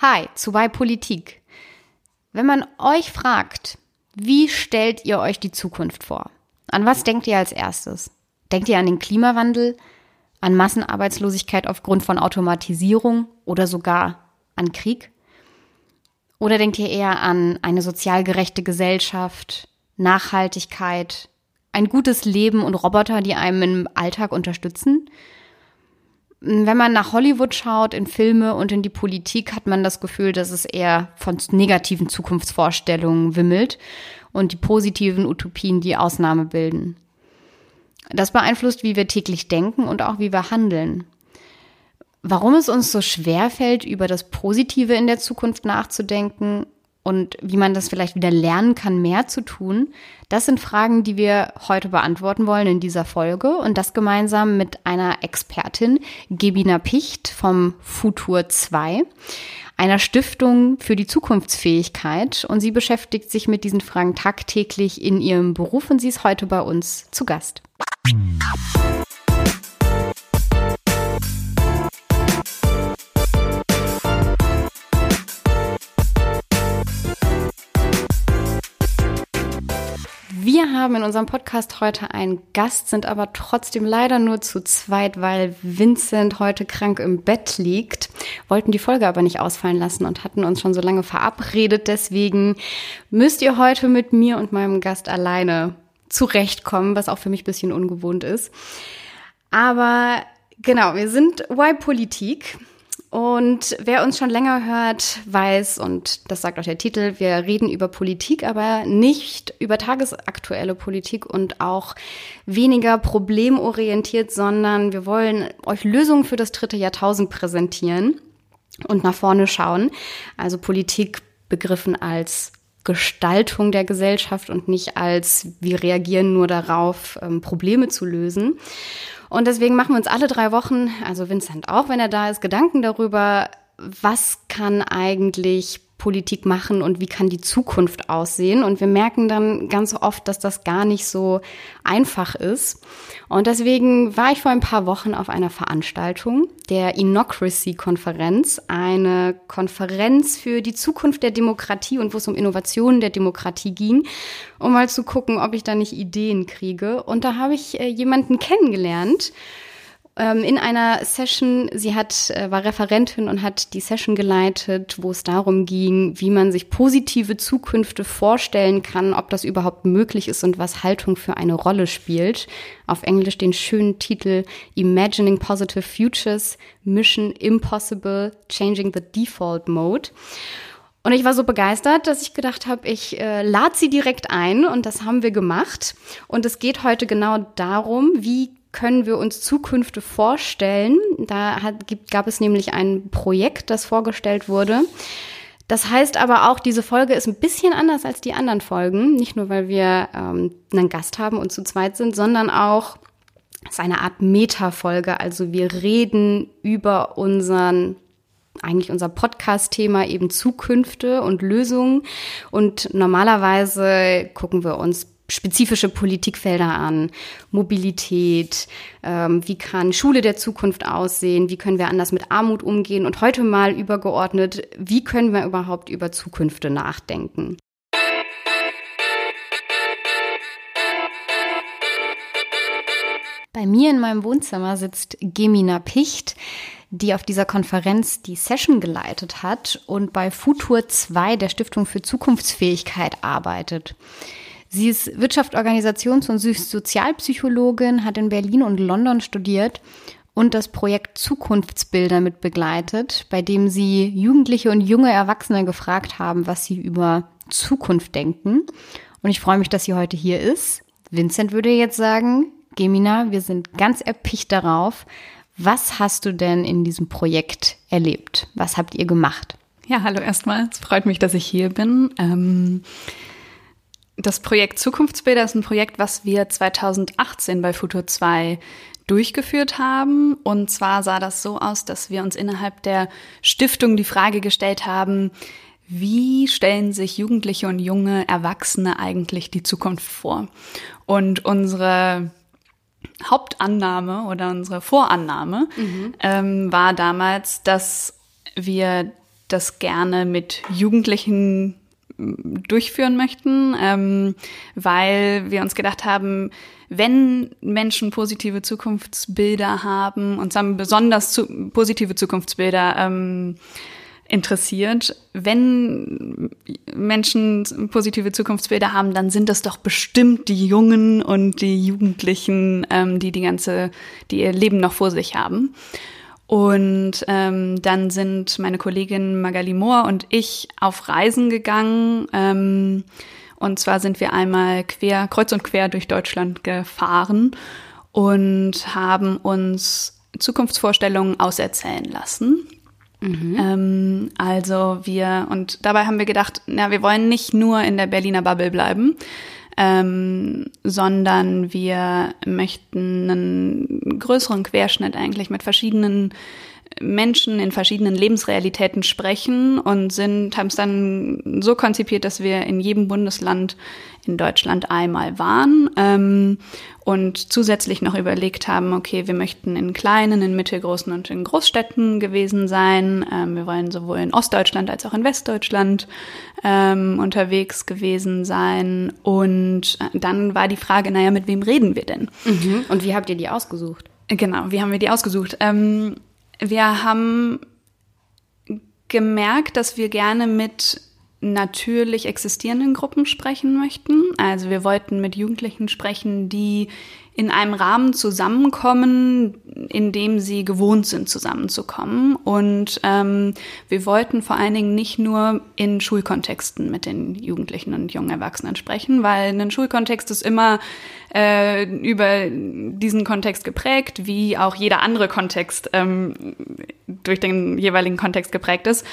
Hi, zu bei Politik. Wenn man euch fragt, wie stellt ihr euch die Zukunft vor? An was denkt ihr als erstes? Denkt ihr an den Klimawandel, an Massenarbeitslosigkeit aufgrund von Automatisierung oder sogar an Krieg? Oder denkt ihr eher an eine sozial gerechte Gesellschaft, Nachhaltigkeit, ein gutes Leben und Roboter, die einem im Alltag unterstützen? Wenn man nach Hollywood schaut, in Filme und in die Politik, hat man das Gefühl, dass es eher von negativen Zukunftsvorstellungen wimmelt und die positiven Utopien die Ausnahme bilden. Das beeinflusst, wie wir täglich denken und auch wie wir handeln. Warum es uns so schwer fällt, über das Positive in der Zukunft nachzudenken und wie man das vielleicht wieder lernen kann, mehr zu tun, das sind Fragen, die wir heute beantworten wollen in dieser Folge und das gemeinsam mit einer Expertin, Gebina Picht vom Futur 2, einer Stiftung für die Zukunftsfähigkeit und sie beschäftigt sich mit diesen Fragen tagtäglich in ihrem Beruf und sie ist heute bei uns zu Gast. Wir haben in unserem Podcast heute einen Gast, sind aber trotzdem leider nur zu zweit, weil Vincent heute krank im Bett liegt, wollten die Folge aber nicht ausfallen lassen und hatten uns schon so lange verabredet. Deswegen müsst ihr heute mit mir und meinem Gast alleine zurechtkommen, was auch für mich ein bisschen ungewohnt ist. Aber genau, wir sind Y-Politik. Und wer uns schon länger hört, weiß, und das sagt auch der Titel, wir reden über Politik, aber nicht über tagesaktuelle Politik und auch weniger problemorientiert, sondern wir wollen euch Lösungen für das dritte Jahrtausend präsentieren und nach vorne schauen. Also Politik begriffen als Gestaltung der Gesellschaft und nicht als wir reagieren nur darauf, ähm, Probleme zu lösen. Und deswegen machen wir uns alle drei Wochen, also Vincent auch, wenn er da ist, Gedanken darüber, was kann eigentlich Politik machen und wie kann die Zukunft aussehen. Und wir merken dann ganz oft, dass das gar nicht so einfach ist. Und deswegen war ich vor ein paar Wochen auf einer Veranstaltung der Inocracy-Konferenz, eine Konferenz für die Zukunft der Demokratie und wo es um Innovationen der Demokratie ging, um mal zu gucken, ob ich da nicht Ideen kriege. Und da habe ich äh, jemanden kennengelernt, ähm, in einer Session, sie hat, äh, war Referentin und hat die Session geleitet, wo es darum ging, wie man sich positive Zukünfte vorstellen kann, ob das überhaupt möglich ist und was Haltung für eine Rolle spielt. Auf Englisch den schönen Titel Imagining Positive Futures, Mission Impossible, Changing the Default Mode. Und ich war so begeistert, dass ich gedacht habe, ich äh, lade sie direkt ein und das haben wir gemacht. Und es geht heute genau darum, wie können wir uns Zukünfte vorstellen. Da hat, gibt, gab es nämlich ein Projekt, das vorgestellt wurde. Das heißt aber auch, diese Folge ist ein bisschen anders als die anderen Folgen. Nicht nur, weil wir ähm, einen Gast haben und zu zweit sind, sondern auch, es ist eine Art Meta-Folge. Also wir reden über unseren eigentlich unser Podcast-Thema eben Zukünfte und Lösungen. Und normalerweise gucken wir uns spezifische Politikfelder an, Mobilität, ähm, wie kann Schule der Zukunft aussehen, wie können wir anders mit Armut umgehen und heute mal übergeordnet, wie können wir überhaupt über Zukünfte nachdenken. Bei mir in meinem Wohnzimmer sitzt Gemina Picht, die auf dieser Konferenz die Session geleitet hat und bei Futur 2 der Stiftung für Zukunftsfähigkeit arbeitet. Sie ist Wirtschaft, Organisations- und Sozialpsychologin, hat in Berlin und London studiert und das Projekt Zukunftsbilder mit begleitet, bei dem sie Jugendliche und junge Erwachsene gefragt haben, was sie über Zukunft denken. Und ich freue mich, dass sie heute hier ist. Vincent würde jetzt sagen, Gemina, wir sind ganz erpicht darauf. Was hast du denn in diesem Projekt erlebt? Was habt ihr gemacht? Ja, hallo erstmal. Es freut mich, dass ich hier bin. Ähm das Projekt Zukunftsbilder ist ein Projekt, was wir 2018 bei Futur 2 durchgeführt haben. Und zwar sah das so aus, dass wir uns innerhalb der Stiftung die Frage gestellt haben, wie stellen sich Jugendliche und junge Erwachsene eigentlich die Zukunft vor? Und unsere Hauptannahme oder unsere Vorannahme mhm. ähm, war damals, dass wir das gerne mit Jugendlichen durchführen möchten, ähm, weil wir uns gedacht haben, wenn Menschen positive Zukunftsbilder haben und haben besonders zu, positive Zukunftsbilder ähm, interessiert, wenn Menschen positive Zukunftsbilder haben, dann sind das doch bestimmt die Jungen und die Jugendlichen, ähm, die die ganze, die ihr Leben noch vor sich haben. Und ähm, dann sind meine Kollegin Magali Mohr und ich auf Reisen gegangen. Ähm, und zwar sind wir einmal quer, kreuz und quer durch Deutschland gefahren und haben uns Zukunftsvorstellungen auserzählen lassen. Mhm. Ähm, also wir, und dabei haben wir gedacht, na, wir wollen nicht nur in der Berliner Bubble bleiben, ähm, sondern wir möchten einen größeren Querschnitt eigentlich mit verschiedenen Menschen in verschiedenen Lebensrealitäten sprechen und sind, haben es dann so konzipiert, dass wir in jedem Bundesland in Deutschland einmal waren ähm, und zusätzlich noch überlegt haben, okay, wir möchten in kleinen, in mittelgroßen und in Großstädten gewesen sein. Ähm, wir wollen sowohl in Ostdeutschland als auch in Westdeutschland ähm, unterwegs gewesen sein. Und dann war die Frage, naja, mit wem reden wir denn? Mhm. Und wie habt ihr die ausgesucht? Genau, wie haben wir die ausgesucht? Ähm, wir haben gemerkt, dass wir gerne mit natürlich existierenden Gruppen sprechen möchten. Also wir wollten mit Jugendlichen sprechen, die in einem Rahmen zusammenkommen, in dem sie gewohnt sind, zusammenzukommen. Und ähm, wir wollten vor allen Dingen nicht nur in Schulkontexten mit den Jugendlichen und jungen Erwachsenen sprechen, weil ein Schulkontext ist immer äh, über diesen Kontext geprägt, wie auch jeder andere Kontext ähm, durch den jeweiligen Kontext geprägt ist.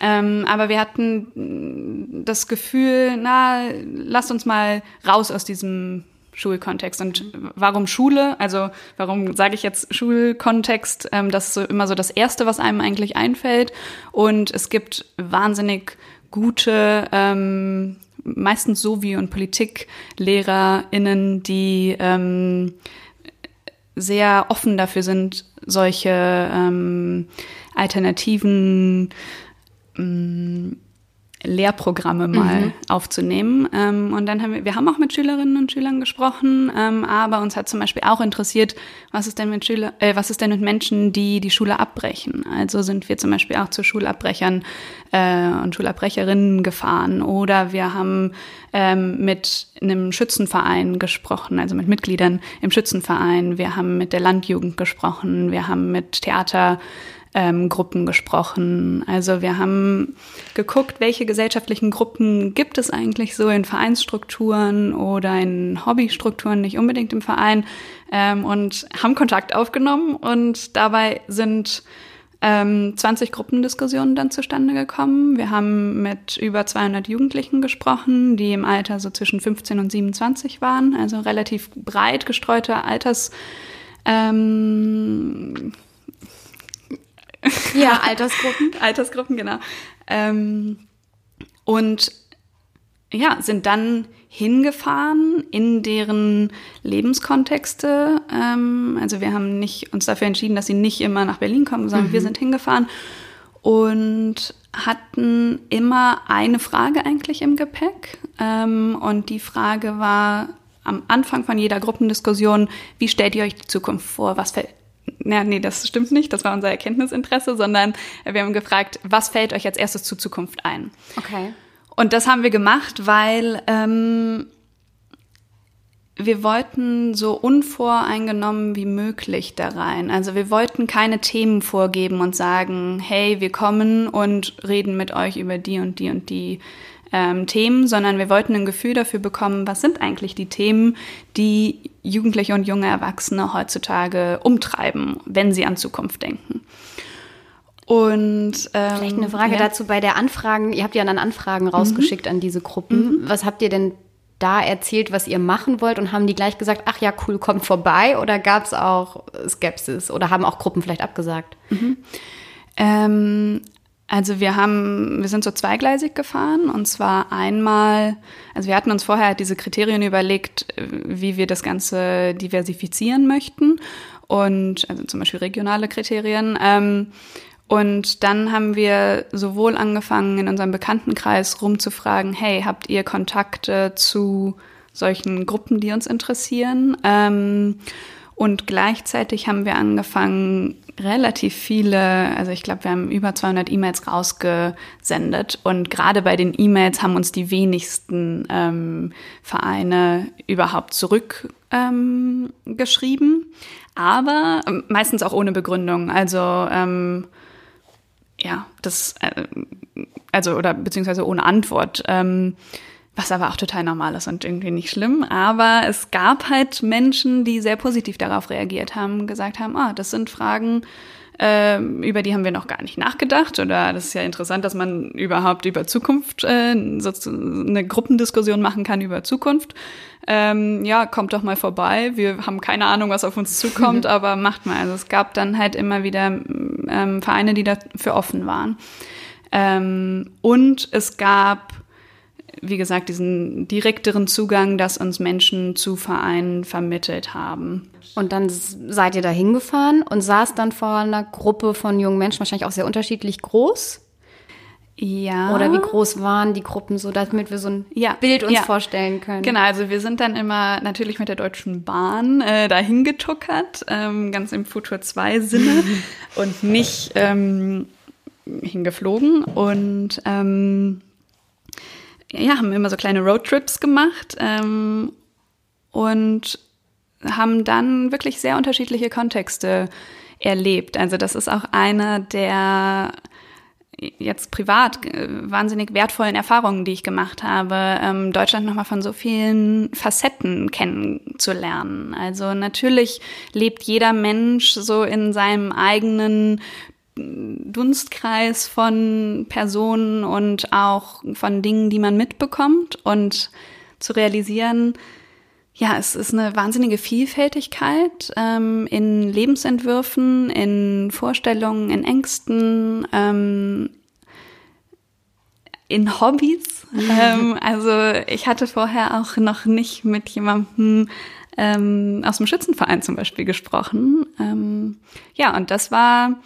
Ähm, aber wir hatten das Gefühl, na, lasst uns mal raus aus diesem Schulkontext. Und warum Schule? Also warum sage ich jetzt Schulkontext? Ähm, das ist so immer so das Erste, was einem eigentlich einfällt. Und es gibt wahnsinnig gute, ähm, meistens Sovi- und PolitiklehrerInnen, die ähm, sehr offen dafür sind, solche ähm, alternativen ähm, Lehrprogramme mal mhm. aufzunehmen. Ähm, und dann haben wir, wir haben auch mit Schülerinnen und Schülern gesprochen, ähm, aber uns hat zum Beispiel auch interessiert, was ist denn mit Schüler, äh, was ist denn mit Menschen, die die Schule abbrechen? Also sind wir zum Beispiel auch zu Schulabbrechern äh, und Schulabbrecherinnen gefahren oder wir haben ähm, mit einem Schützenverein gesprochen, also mit Mitgliedern im Schützenverein. Wir haben mit der Landjugend gesprochen, wir haben mit Theater ähm, Gruppen gesprochen. Also wir haben geguckt, welche gesellschaftlichen Gruppen gibt es eigentlich so in Vereinsstrukturen oder in Hobbystrukturen, nicht unbedingt im Verein, ähm, und haben Kontakt aufgenommen und dabei sind ähm, 20 Gruppendiskussionen dann zustande gekommen. Wir haben mit über 200 Jugendlichen gesprochen, die im Alter so zwischen 15 und 27 waren, also relativ breit gestreute Alters ähm, ja, Altersgruppen. Altersgruppen, genau. Ähm, und ja, sind dann hingefahren in deren Lebenskontexte. Ähm, also wir haben nicht uns dafür entschieden, dass sie nicht immer nach Berlin kommen, sondern mhm. wir sind hingefahren und hatten immer eine Frage eigentlich im Gepäck. Ähm, und die Frage war am Anfang von jeder Gruppendiskussion, wie stellt ihr euch die Zukunft vor? Was ja, nee, das stimmt nicht. Das war unser Erkenntnisinteresse, sondern wir haben gefragt, was fällt euch als erstes zur Zukunft ein? Okay. Und das haben wir gemacht, weil ähm, wir wollten so unvoreingenommen wie möglich da rein. Also wir wollten keine Themen vorgeben und sagen, hey, wir kommen und reden mit euch über die und die und die ähm, Themen, sondern wir wollten ein Gefühl dafür bekommen, was sind eigentlich die Themen, die Jugendliche und junge Erwachsene heutzutage umtreiben, wenn sie an Zukunft denken. Und ähm, vielleicht eine Frage ja. dazu bei der Anfragen. Ihr habt ja dann Anfragen rausgeschickt mhm. an diese Gruppen. Mhm. Was habt ihr denn da erzählt, was ihr machen wollt und haben die gleich gesagt, ach ja, cool, kommt vorbei? Oder gab es auch Skepsis oder haben auch Gruppen vielleicht abgesagt? Mhm. Ähm, also wir haben, wir sind so zweigleisig gefahren und zwar einmal, also wir hatten uns vorher halt diese Kriterien überlegt, wie wir das Ganze diversifizieren möchten und also zum Beispiel regionale Kriterien. Ähm, Und dann haben wir sowohl angefangen, in unserem Bekanntenkreis rumzufragen, hey, habt ihr Kontakte zu solchen Gruppen, die uns interessieren? Ähm, und gleichzeitig haben wir angefangen, relativ viele, also ich glaube, wir haben über 200 E-Mails rausgesendet. Und gerade bei den E-Mails haben uns die wenigsten ähm, Vereine überhaupt zurückgeschrieben. Ähm, aber ähm, meistens auch ohne Begründung. Also ähm, ja, das, äh, also oder beziehungsweise ohne Antwort. Ähm, was aber auch total normal ist und irgendwie nicht schlimm. Aber es gab halt Menschen, die sehr positiv darauf reagiert haben, gesagt haben, ah, das sind Fragen, äh, über die haben wir noch gar nicht nachgedacht. Oder das ist ja interessant, dass man überhaupt über Zukunft äh, so eine Gruppendiskussion machen kann über Zukunft. Ähm, ja, kommt doch mal vorbei. Wir haben keine Ahnung, was auf uns zukommt, aber macht mal. Also es gab dann halt immer wieder ähm, Vereine, die dafür offen waren. Ähm, und es gab wie gesagt, diesen direkteren Zugang, dass uns Menschen zu Vereinen vermittelt haben. Und dann seid ihr da hingefahren und saß dann vor einer Gruppe von jungen Menschen, wahrscheinlich auch sehr unterschiedlich groß. Ja. Oder wie groß waren die Gruppen, so damit wir so ein ja. Bild uns ja. vorstellen können? Genau, also wir sind dann immer natürlich mit der Deutschen Bahn äh, dahin getuckert, ähm, ganz im Futur 2 Sinne und nicht ähm, hingeflogen. Und ähm, ja, haben immer so kleine Roadtrips gemacht ähm, und haben dann wirklich sehr unterschiedliche Kontexte erlebt. Also das ist auch eine der jetzt privat äh, wahnsinnig wertvollen Erfahrungen, die ich gemacht habe, ähm, Deutschland nochmal von so vielen Facetten kennenzulernen. Also natürlich lebt jeder Mensch so in seinem eigenen Dunstkreis von Personen und auch von Dingen, die man mitbekommt und zu realisieren, ja, es ist eine wahnsinnige Vielfältigkeit ähm, in Lebensentwürfen, in Vorstellungen, in Ängsten, ähm, in Hobbys. Mhm. Ähm, also ich hatte vorher auch noch nicht mit jemandem ähm, aus dem Schützenverein zum Beispiel gesprochen. Ähm, ja, und das war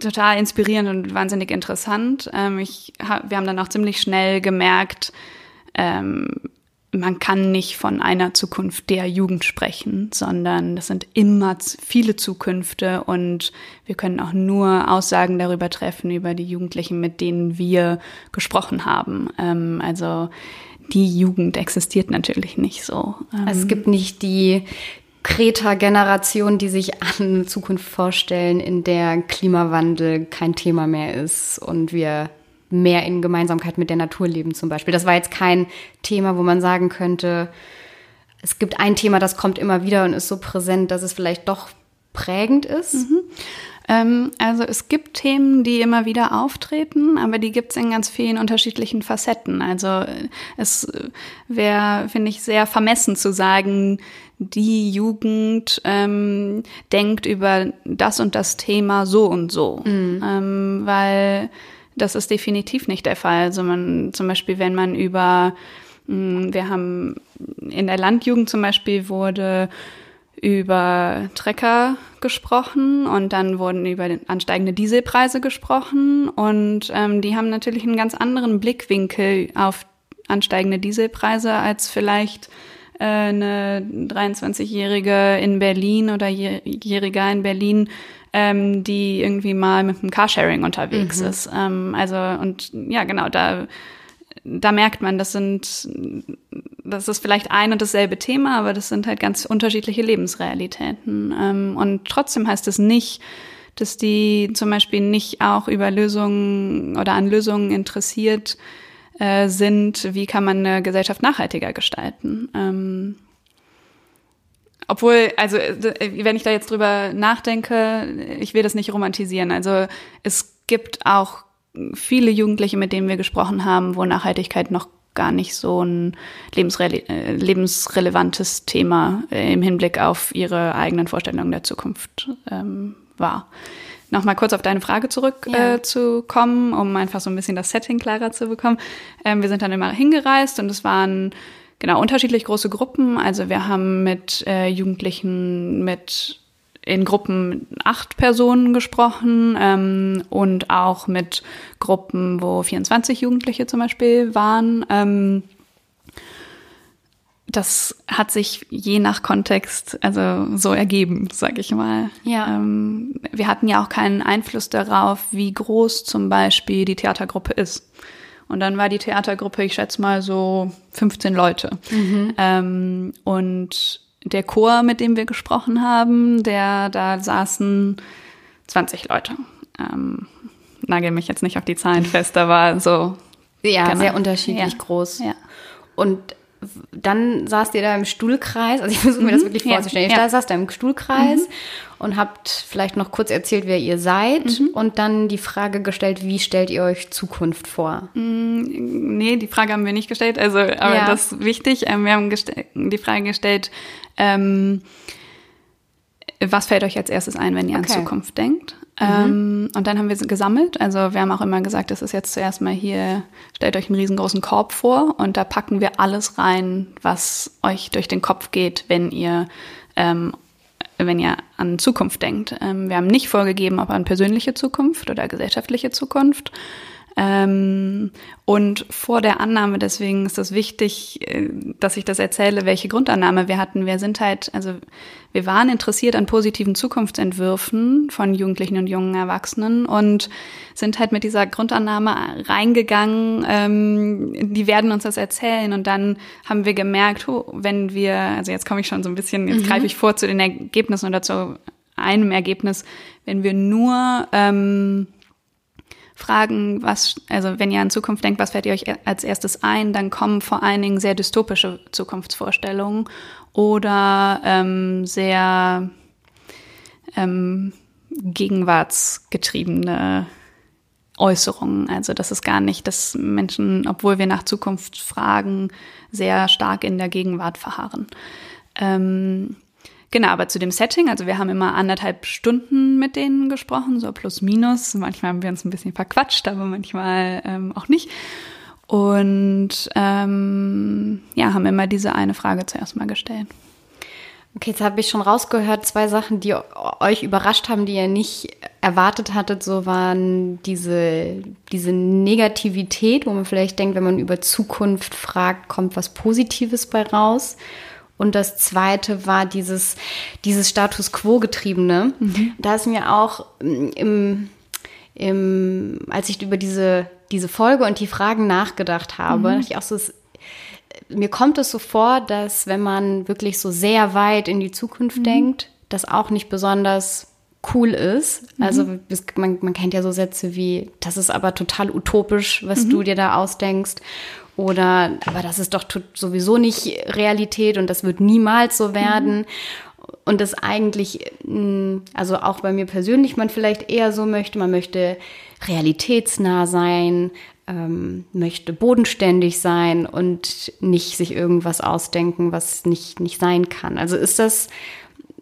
total inspirierend und wahnsinnig interessant. Ähm, ich wir haben dann auch ziemlich schnell gemerkt, ähm, man kann nicht von einer Zukunft der Jugend sprechen, sondern das sind immer viele Zukünfte und wir können auch nur Aussagen darüber treffen, über die Jugendlichen, mit denen wir gesprochen haben. Ähm, also die Jugend existiert natürlich nicht so. es ähm, gibt nicht die Kreta-Generation, die sich eine Zukunft vorstellen, in der Klimawandel kein Thema mehr ist und wir mehr in Gemeinsamkeit mit der Natur leben zum Beispiel. Das war jetzt kein Thema, wo man sagen könnte, es gibt ein Thema, das kommt immer wieder und ist so präsent, dass es vielleicht doch prägend ist. Mhm. Ähm, also es gibt Themen, die immer wieder auftreten, aber die gibt es in ganz vielen unterschiedlichen Facetten. Also es wäre, finde ich, sehr vermessen zu sagen, die Jugend ähm, denkt über das und das Thema so und so, mhm. ähm, weil das ist definitiv nicht der Fall. Also man zum Beispiel, wenn man über, hm, wir haben in der Landjugend zum Beispiel wurde über Trecker gesprochen und dann wurden über ansteigende Dieselpreise gesprochen und ähm, die haben natürlich einen ganz anderen Blickwinkel auf ansteigende Dieselpreise als vielleicht äh, eine 23-Jährige in Berlin oder Jähriger in Berlin, ähm, die irgendwie mal mit dem Carsharing unterwegs mhm. ist. Ähm, also und ja, genau, da da merkt man, das sind, das ist vielleicht ein und dasselbe Thema, aber das sind halt ganz unterschiedliche Lebensrealitäten. Ähm, und trotzdem heißt es nicht, dass die zum Beispiel nicht auch über Lösungen oder an Lösungen interessiert äh, sind, wie kann man eine Gesellschaft nachhaltiger gestalten. Ähm, obwohl, also äh, wenn ich da jetzt drüber nachdenke, ich will das nicht romantisieren. Also es gibt auch viele Jugendliche, mit denen wir gesprochen haben, wo Nachhaltigkeit noch gar nicht so ein lebensre äh, lebensrelevantes Thema äh, im Hinblick auf ihre eigenen Vorstellungen der Zukunft ähm, war nochmal kurz auf deine Frage zurückzukommen, ja. äh, um einfach so ein bisschen das Setting klarer zu bekommen. Ähm, wir sind dann immer hingereist und es waren genau unterschiedlich große Gruppen. Also wir haben mit äh, Jugendlichen mit in Gruppen acht Personen gesprochen ähm, und auch mit Gruppen, wo 24 Jugendliche zum Beispiel waren. Ähm, das hat sich je nach Kontext also so ergeben, sag ich mal. Ja. Ähm, wir hatten ja auch keinen Einfluss darauf, wie groß zum Beispiel die Theatergruppe ist. Und dann war die Theatergruppe, ich schätze mal so 15 Leute. Mhm. Ähm, und der Chor, mit dem wir gesprochen haben, der da saßen 20 Leute. Ähm, nagel mich jetzt nicht auf die Zahlen fest, aber so. Ja, genau. sehr unterschiedlich ja. groß. Ja. Und dann saßt ihr da im Stuhlkreis, also ich versuche mir das mhm. wirklich vorzustellen. Ja, ja. Da saßt da im Stuhlkreis mhm. und habt vielleicht noch kurz erzählt, wer ihr seid mhm. und dann die Frage gestellt, wie stellt ihr euch Zukunft vor? Mm, nee, die Frage haben wir nicht gestellt, also aber ja. das ist wichtig. Ähm, wir haben die Frage gestellt, ähm, was fällt euch als erstes ein, wenn ihr okay. an Zukunft denkt? Mhm. Ähm, und dann haben wir gesammelt. Also wir haben auch immer gesagt, das ist jetzt zuerst mal hier, stellt euch einen riesengroßen Korb vor und da packen wir alles rein, was euch durch den Kopf geht, wenn ihr, ähm, wenn ihr an Zukunft denkt. Ähm, wir haben nicht vorgegeben, ob an persönliche Zukunft oder gesellschaftliche Zukunft. Ähm, und vor der Annahme, deswegen ist es wichtig, äh, dass ich das erzähle, welche Grundannahme wir hatten. Wir sind halt, also wir waren interessiert an positiven Zukunftsentwürfen von Jugendlichen und jungen Erwachsenen und sind halt mit dieser Grundannahme reingegangen, ähm, die werden uns das erzählen. Und dann haben wir gemerkt, oh, wenn wir, also jetzt komme ich schon so ein bisschen, jetzt mhm. greife ich vor zu den Ergebnissen oder zu einem Ergebnis, wenn wir nur ähm, fragen, was, also wenn ihr an Zukunft denkt, was fällt ihr euch als erstes ein, dann kommen vor allen Dingen sehr dystopische Zukunftsvorstellungen oder ähm, sehr ähm, gegenwartsgetriebene Äußerungen. Also das ist gar nicht, dass Menschen, obwohl wir nach Zukunft fragen, sehr stark in der Gegenwart verharren. Ähm, Genau, aber zu dem Setting, also wir haben immer anderthalb Stunden mit denen gesprochen, so plus minus. Manchmal haben wir uns ein bisschen verquatscht, aber manchmal ähm, auch nicht. Und ähm, ja, haben immer diese eine Frage zuerst mal gestellt. Okay, jetzt habe ich schon rausgehört, zwei Sachen, die euch überrascht haben, die ihr nicht erwartet hattet. So waren diese, diese Negativität, wo man vielleicht denkt, wenn man über Zukunft fragt, kommt was Positives bei raus. Und das zweite war dieses, dieses Status Quo-getriebene. Mhm. Da ist mir auch mm, im, im, als ich über diese, diese Folge und die Fragen nachgedacht habe, mhm. dachte ich auch so, es, mir kommt es so vor, dass wenn man wirklich so sehr weit in die Zukunft mhm. denkt, das auch nicht besonders cool ist. Mhm. Also man, man kennt ja so Sätze wie, das ist aber total utopisch, was mhm. du dir da ausdenkst. Oder, aber das ist doch sowieso nicht Realität und das wird niemals so werden. Mhm. Und das eigentlich, mm, also auch bei mir persönlich, man vielleicht eher so möchte, man möchte realitätsnah sein, ähm, möchte bodenständig sein und nicht sich irgendwas ausdenken, was nicht, nicht sein kann. Also ist das,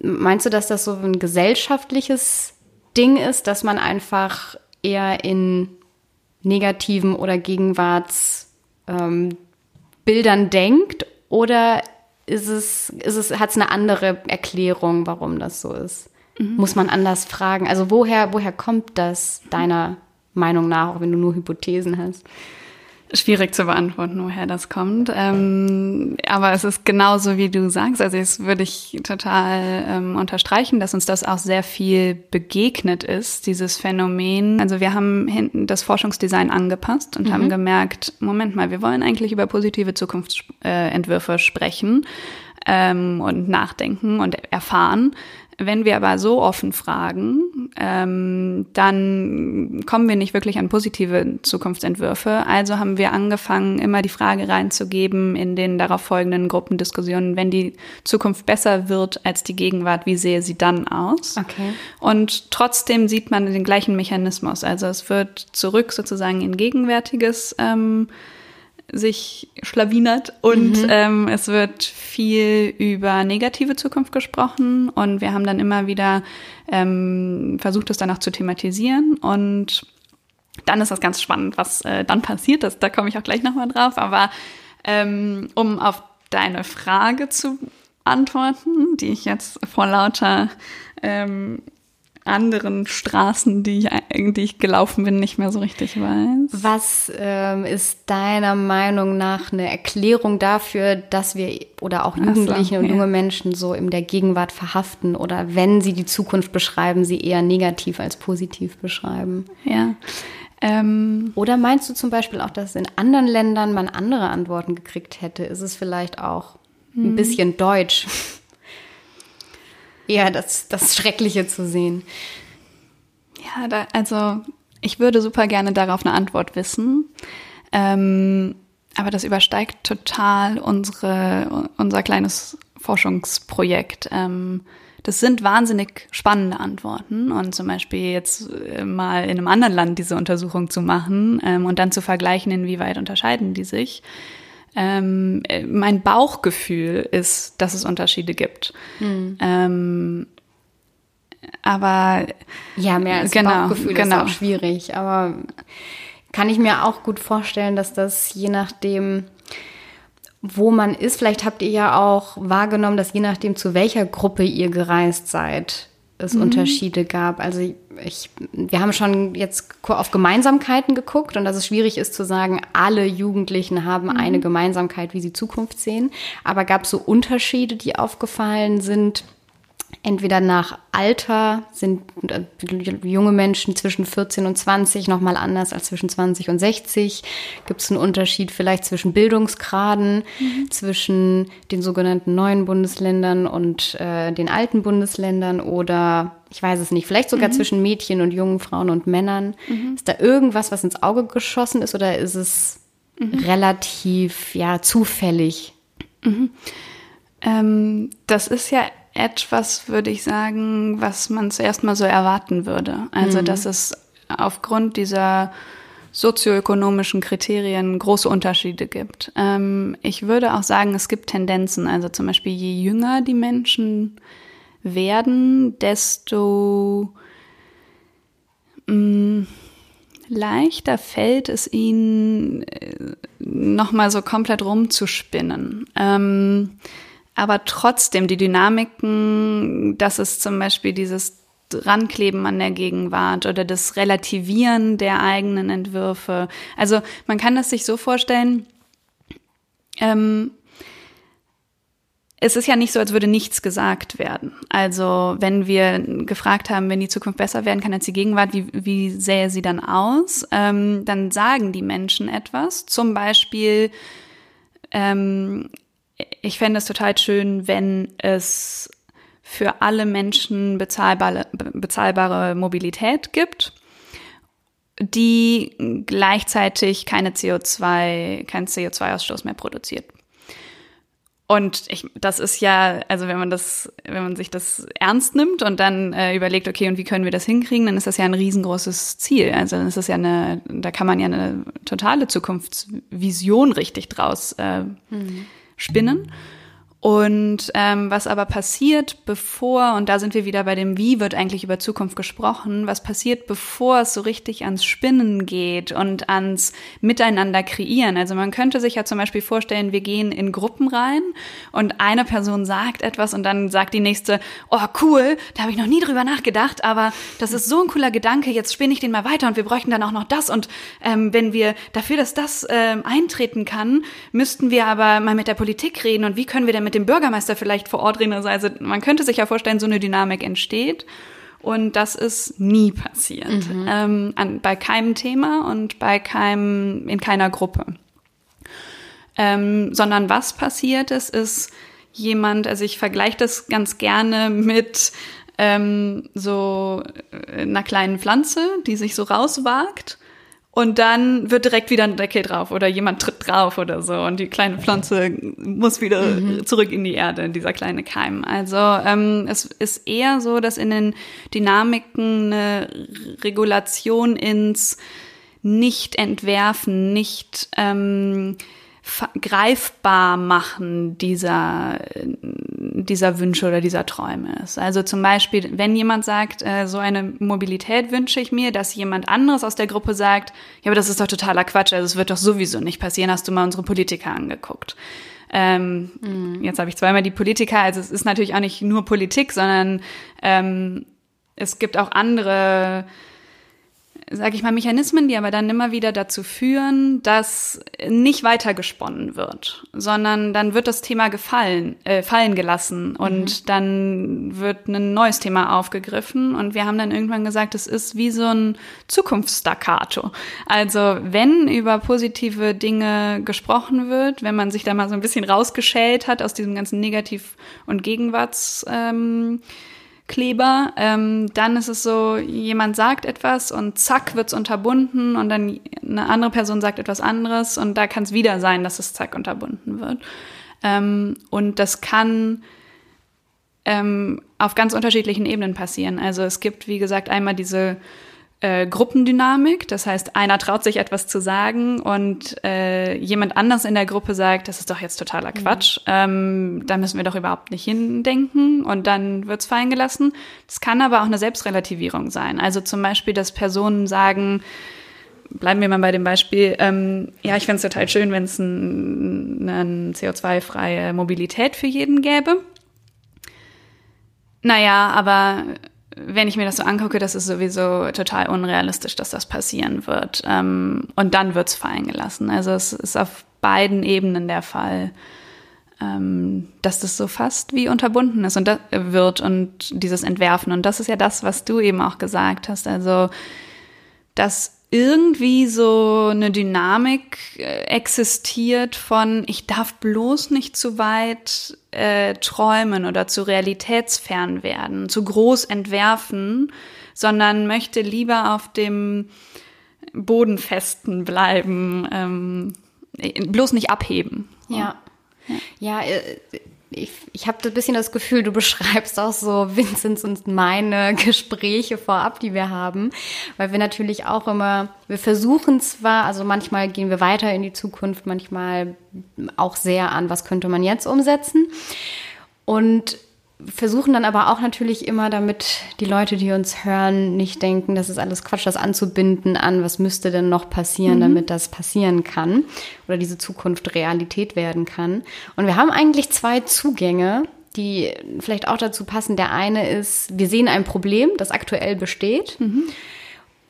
meinst du, dass das so ein gesellschaftliches Ding ist, dass man einfach eher in negativen oder Gegenwarts ähm, denkt oder ist es, ist es, hat es eine andere Erklärung, warum das so ist? Mhm. Muss man anders fragen? Also woher, woher kommt das deiner Meinung nach, auch wenn du nur Hypothesen hast? Schwierig zu beantworten, woher das kommt. Ähm, aber es ist genauso, wie du sagst. Also das würde ich total ähm, unterstreichen, dass uns das auch sehr viel begegnet ist, dieses Phänomen. Also wir haben hinten das Forschungsdesign angepasst und mhm. haben gemerkt, Moment mal, wir wollen eigentlich über positive Zukunftsentwürfe sprechen ähm, und nachdenken und erfahren. Wenn wir aber so offen fragen, ähm, dann kommen wir nicht wirklich an positive Zukunftsentwürfe. Also haben wir angefangen, immer die Frage reinzugeben in den darauf folgenden Gruppendiskussionen, wenn die Zukunft besser wird als die Gegenwart, wie sehe sie dann aus? Okay. Und trotzdem sieht man den gleichen Mechanismus. Also es wird zurück sozusagen in Gegenwärtiges ähm, sich schlawinert und mhm. ähm, es wird viel über negative Zukunft gesprochen und wir haben dann immer wieder ähm, versucht, es danach zu thematisieren und dann ist das ganz spannend, was äh, dann passiert. Das, da komme ich auch gleich nochmal drauf. Aber ähm, um auf deine Frage zu antworten, die ich jetzt vor lauter ähm, anderen Straßen, die ich, die ich gelaufen bin, nicht mehr so richtig weiß. Was ähm, ist deiner Meinung nach eine Erklärung dafür, dass wir oder auch Jugendliche so, und junge Menschen so in der Gegenwart verhaften oder wenn sie die Zukunft beschreiben, sie eher negativ als positiv beschreiben? Ja. Ähm, oder meinst du zum Beispiel auch, dass in anderen Ländern man andere Antworten gekriegt hätte? Ist es vielleicht auch ein hm. bisschen deutsch? Eher das, das Schreckliche zu sehen. Ja, da, also ich würde super gerne darauf eine Antwort wissen. Ähm, aber das übersteigt total unsere, unser kleines Forschungsprojekt. Ähm, das sind wahnsinnig spannende Antworten und zum Beispiel jetzt äh, mal in einem anderen Land diese Untersuchung zu machen ähm, und dann zu vergleichen, inwieweit unterscheiden die sich, ähm, äh, mein Bauchgefühl ist, dass es Unterschiede gibt. Mhm. Ähm, aber ja, mehr als genau, Bauchgefühl genau. ist auch schwierig. Aber kann ich mir auch gut vorstellen, dass das je nachdem, wo man ist, vielleicht habt ihr ja auch wahrgenommen, dass je nachdem, zu welcher Gruppe ihr gereist seid, es mhm. Unterschiede gab. Also ich, wir haben schon jetzt auf Gemeinsamkeiten geguckt und dass es schwierig ist zu sagen, alle Jugendlichen haben mhm. eine Gemeinsamkeit, wie sie Zukunft sehen. Aber gab es so Unterschiede, die aufgefallen sind? Entweder nach Alter sind äh, junge Menschen zwischen 14 und 20 nochmal anders als zwischen 20 und 60. Gibt es einen Unterschied vielleicht zwischen Bildungsgraden, mhm. zwischen den sogenannten neuen Bundesländern und äh, den alten Bundesländern oder ich weiß es nicht, vielleicht sogar mhm. zwischen Mädchen und jungen Frauen und Männern. Mhm. Ist da irgendwas, was ins Auge geschossen ist oder ist es mhm. relativ ja zufällig? Mhm. Ähm, das ist ja etwas, würde ich sagen, was man zuerst mal so erwarten würde. Also, mhm. dass es aufgrund dieser sozioökonomischen Kriterien große Unterschiede gibt. Ähm, ich würde auch sagen, es gibt Tendenzen. Also zum Beispiel, je jünger die Menschen werden, desto mh, mm, leichter fällt es ihnen, äh, nochmal so komplett rumzuspinnen. Ähm, aber trotzdem die Dynamiken, dass es zum Beispiel dieses Rankleben an der Gegenwart oder das Relativieren der eigenen Entwürfe. Also man kann das sich so vorstellen, ähm, es ist ja nicht so, als würde nichts gesagt werden. Also wenn wir gefragt haben, wenn die Zukunft besser werden kann als die Gegenwart, wie, wie sähe sie dann aus? Ähm, dann sagen die Menschen etwas. Zum Beispiel, ähm, ich fände es total schön, wenn es für alle Menschen bezahlbare, bezahlbare Mobilität gibt, die gleichzeitig keine CO2, keinen CO2-Ausstoß mehr produziert. Und ich, das ist ja, also wenn man das, wenn man sich das ernst nimmt und dann äh, überlegt, okay, und wie können wir das hinkriegen, dann ist das ja ein riesengroßes Ziel. Also dann ist das ja eine, da kann man ja eine totale Zukunftsvision richtig draus äh, mhm spinnen. Und ähm, was aber passiert, bevor, und da sind wir wieder bei dem, wie wird eigentlich über Zukunft gesprochen, was passiert, bevor es so richtig ans Spinnen geht und ans Miteinander kreieren. Also man könnte sich ja zum Beispiel vorstellen, wir gehen in Gruppen rein und eine Person sagt etwas und dann sagt die nächste, oh cool, da habe ich noch nie drüber nachgedacht, aber das ist so ein cooler Gedanke, jetzt spinne ich den mal weiter und wir bräuchten dann auch noch das. Und ähm, wenn wir dafür, dass das ähm, eintreten kann, müssten wir aber mal mit der Politik reden und wie können wir denn mit dem Bürgermeister vielleicht vor Ort reden. Also man könnte sich ja vorstellen, so eine Dynamik entsteht. Und das ist nie passiert. Mhm. Ähm, an, bei keinem Thema und bei keinem, in keiner Gruppe. Ähm, sondern was passiert ist, ist jemand, also ich vergleiche das ganz gerne mit ähm, so einer kleinen Pflanze, die sich so rauswagt und dann wird direkt wieder ein Deckel drauf oder jemand tritt drauf oder so und die kleine Pflanze muss wieder mhm. zurück in die Erde, dieser kleine Keim. Also ähm, es ist eher so, dass in den Dynamiken eine Regulation ins Nicht-Entwerfen, nicht ähm, greifbar machen dieser, dieser Wünsche oder dieser Träume ist. Also zum Beispiel, wenn jemand sagt, äh, so eine Mobilität wünsche ich mir, dass jemand anderes aus der Gruppe sagt, ja, aber das ist doch totaler Quatsch, also es wird doch sowieso nicht passieren, hast du mal unsere Politiker angeguckt. Ähm, mhm. Jetzt habe ich zweimal die Politiker, also es ist natürlich auch nicht nur Politik, sondern ähm, es gibt auch andere sage ich mal, Mechanismen, die aber dann immer wieder dazu führen, dass nicht weitergesponnen wird, sondern dann wird das Thema gefallen, äh, fallen gelassen und mhm. dann wird ein neues Thema aufgegriffen und wir haben dann irgendwann gesagt, es ist wie so ein Zukunftsstaccato. Also wenn über positive Dinge gesprochen wird, wenn man sich da mal so ein bisschen rausgeschält hat aus diesem ganzen Negativ- und Gegenwarts ähm, Kleber. Ähm, dann ist es so, jemand sagt etwas und zack wird's unterbunden und dann eine andere Person sagt etwas anderes und da kann es wieder sein, dass es zack unterbunden wird. Ähm, und das kann ähm, auf ganz unterschiedlichen Ebenen passieren. Also es gibt, wie gesagt, einmal diese äh, Gruppendynamik. Das heißt, einer traut sich etwas zu sagen und äh, jemand anders in der Gruppe sagt, das ist doch jetzt totaler mhm. Quatsch. Mhm. Ähm, da müssen wir doch überhaupt nicht hindenken und dann wird's fallen gelassen. Das kann aber auch eine Selbstrelativierung sein. Also zum Beispiel, dass Personen sagen, bleiben wir mal bei dem Beispiel, ähm, ja, ich fände es total schön, wenn es ein, eine CO2-freie Mobilität für jeden gäbe. Naja, aber wenn ich mir das so angucke, das ist sowieso total unrealistisch, dass das passieren wird. Ähm, und dann wird es fallen gelassen. Also es ist auf beiden Ebenen der Fall, ähm, dass das so fast wie unterbunden ist und das wird und dieses Entwerfen. Und das ist ja das, was du eben auch gesagt hast. Also, dass irgendwie so eine Dynamik äh, existiert von, ich darf bloß nicht zu weit äh, träumen oder zu realitätsfern werden, zu groß entwerfen, sondern möchte lieber auf dem Bodenfesten bleiben, ähm, bloß nicht abheben. Ja. Ja, ja äh, ich, ich habe ein bisschen das Gefühl, du beschreibst auch so Vinzenz und meine Gespräche vorab, die wir haben, weil wir natürlich auch immer, wir versuchen zwar, also manchmal gehen wir weiter in die Zukunft, manchmal auch sehr an, was könnte man jetzt umsetzen. Und versuchen dann aber auch natürlich immer, damit die Leute, die uns hören, nicht denken, das ist alles Quatsch, das anzubinden an, was müsste denn noch passieren, mhm. damit das passieren kann oder diese Zukunft Realität werden kann. Und wir haben eigentlich zwei Zugänge, die vielleicht auch dazu passen. Der eine ist, wir sehen ein Problem, das aktuell besteht. Mhm.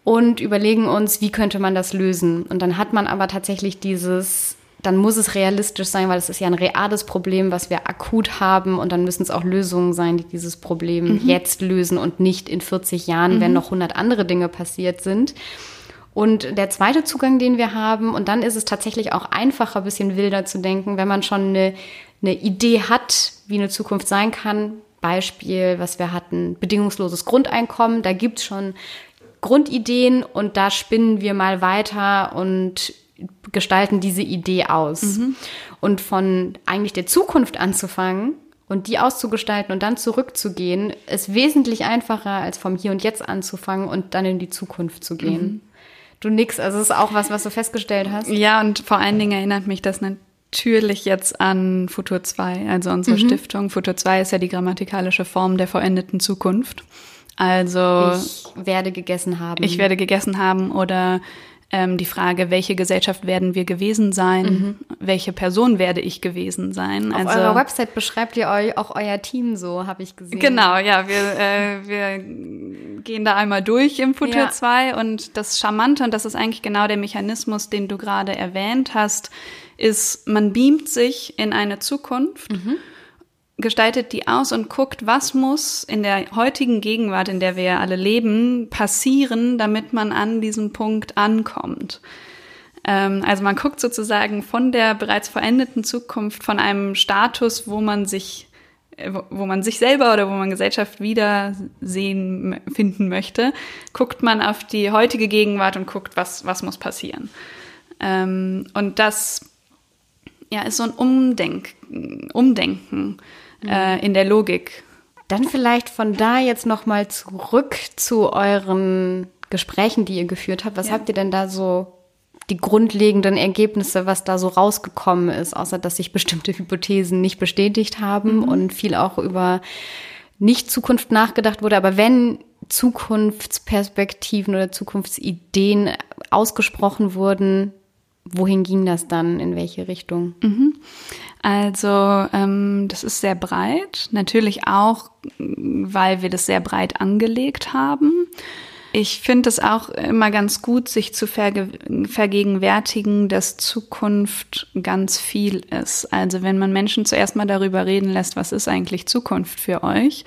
Und überlegen uns, wie könnte man das lösen? Und dann hat man aber tatsächlich dieses dann muss es realistisch sein, weil es ist ja ein reales Problem, was wir akut haben und dann müssen es auch Lösungen sein, die dieses Problem mhm. jetzt lösen und nicht in 40 Jahren, mhm. wenn noch 100 andere Dinge passiert sind. Und der zweite Zugang, den wir haben, und dann ist es tatsächlich auch einfacher, ein bisschen wilder zu denken, wenn man schon eine, eine Idee hat, wie eine Zukunft sein kann. Beispiel, was wir hatten, bedingungsloses Grundeinkommen, da gibt's schon Grundideen und da spinnen wir mal weiter und gestalten diese Idee aus. Mhm. Und von eigentlich der Zukunft anzufangen und die auszugestalten und dann zurückzugehen, ist wesentlich einfacher, als vom Hier und Jetzt anzufangen und dann in die Zukunft zu gehen. Mhm. Du nix, also es ist auch was, was du festgestellt hast. Ja, und vor allen Dingen erinnert mich das natürlich jetzt an Futur 2, also unsere mhm. Stiftung. Futur 2 ist ja die grammatikalische Form der vollendeten Zukunft. Also ich werde gegessen haben. Ich werde gegessen haben oder ähm, die Frage, welche Gesellschaft werden wir gewesen sein, mhm. welche Person werde ich gewesen sein. Auf also, eurer Website beschreibt ihr euch auch euer Team so, habe ich gesehen. Genau, ja, wir, äh, wir gehen da einmal durch im Futur ja. 2 und das Charmante, und das ist eigentlich genau der Mechanismus, den du gerade erwähnt hast, ist, man beamt sich in eine Zukunft. Mhm gestaltet die aus und guckt, was muss in der heutigen Gegenwart, in der wir ja alle leben, passieren, damit man an diesem Punkt ankommt. Ähm, also man guckt sozusagen von der bereits verendeten Zukunft, von einem Status, wo man sich äh, wo man sich selber oder wo man Gesellschaft wiedersehen finden möchte, guckt man auf die heutige Gegenwart und guckt, was, was muss passieren. Ähm, und das ja, ist so ein Umdenk, Umdenken äh, in der Logik. Dann vielleicht von da jetzt noch mal zurück zu euren Gesprächen, die ihr geführt habt. Was ja. habt ihr denn da so die grundlegenden Ergebnisse, was da so rausgekommen ist, außer dass sich bestimmte Hypothesen nicht bestätigt haben mhm. und viel auch über nicht Zukunft nachgedacht wurde. Aber wenn Zukunftsperspektiven oder Zukunftsideen ausgesprochen wurden, wohin ging das dann? In welche Richtung? Mhm. Also ähm, das ist sehr breit. Natürlich auch, weil wir das sehr breit angelegt haben. Ich finde es auch immer ganz gut, sich zu verge vergegenwärtigen, dass Zukunft ganz viel ist. Also wenn man Menschen zuerst mal darüber reden lässt, was ist eigentlich Zukunft für euch,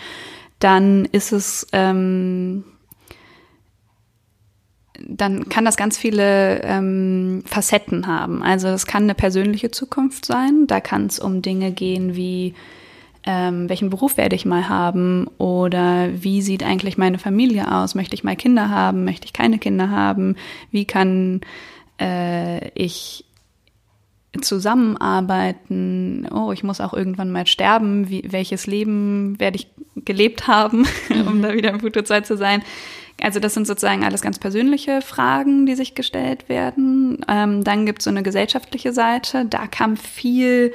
dann ist es, ähm, dann kann das ganz viele ähm, Facetten haben. Also es kann eine persönliche Zukunft sein. Da kann es um Dinge gehen wie ähm, welchen Beruf werde ich mal haben oder wie sieht eigentlich meine Familie aus? Möchte ich mal Kinder haben? Möchte ich keine Kinder haben? Wie kann äh, ich zusammenarbeiten? Oh, ich muss auch irgendwann mal sterben. Wie, welches Leben werde ich gelebt haben, um da wieder im Futurzeit zu sein? Also das sind sozusagen alles ganz persönliche Fragen, die sich gestellt werden. Ähm, dann gibt es so eine gesellschaftliche Seite. Da kam viel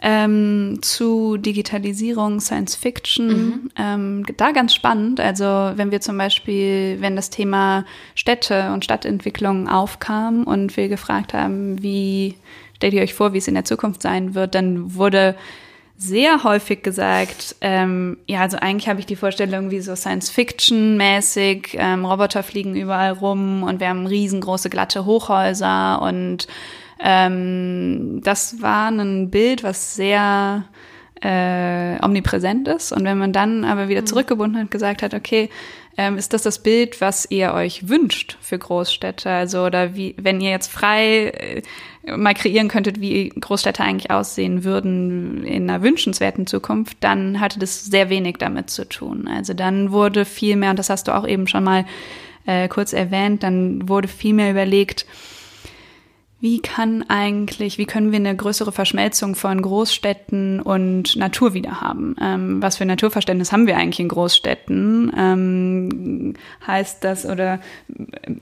ähm, zu Digitalisierung, Science Fiction. Mhm. Ähm, da ganz spannend. Also wenn wir zum Beispiel, wenn das Thema Städte und Stadtentwicklung aufkam und wir gefragt haben, wie stellt ihr euch vor, wie es in der Zukunft sein wird, dann wurde sehr häufig gesagt, ähm, ja, also eigentlich habe ich die Vorstellung wie so Science-Fiction-mäßig, ähm, Roboter fliegen überall rum und wir haben riesengroße glatte Hochhäuser und ähm, das war ein Bild, was sehr äh, omnipräsent ist. Und wenn man dann aber wieder mhm. zurückgebunden hat, gesagt hat, okay, ähm, ist das das Bild, was ihr euch wünscht für Großstädte? Also, oder wie, wenn ihr jetzt frei äh, mal kreieren könntet, wie Großstädte eigentlich aussehen würden in einer wünschenswerten Zukunft, dann hatte das sehr wenig damit zu tun. Also dann wurde viel mehr, und das hast du auch eben schon mal äh, kurz erwähnt, dann wurde viel mehr überlegt, wie kann eigentlich, wie können wir eine größere Verschmelzung von Großstädten und Natur wieder haben? Ähm, was für Naturverständnis haben wir eigentlich in Großstädten? Ähm, heißt das oder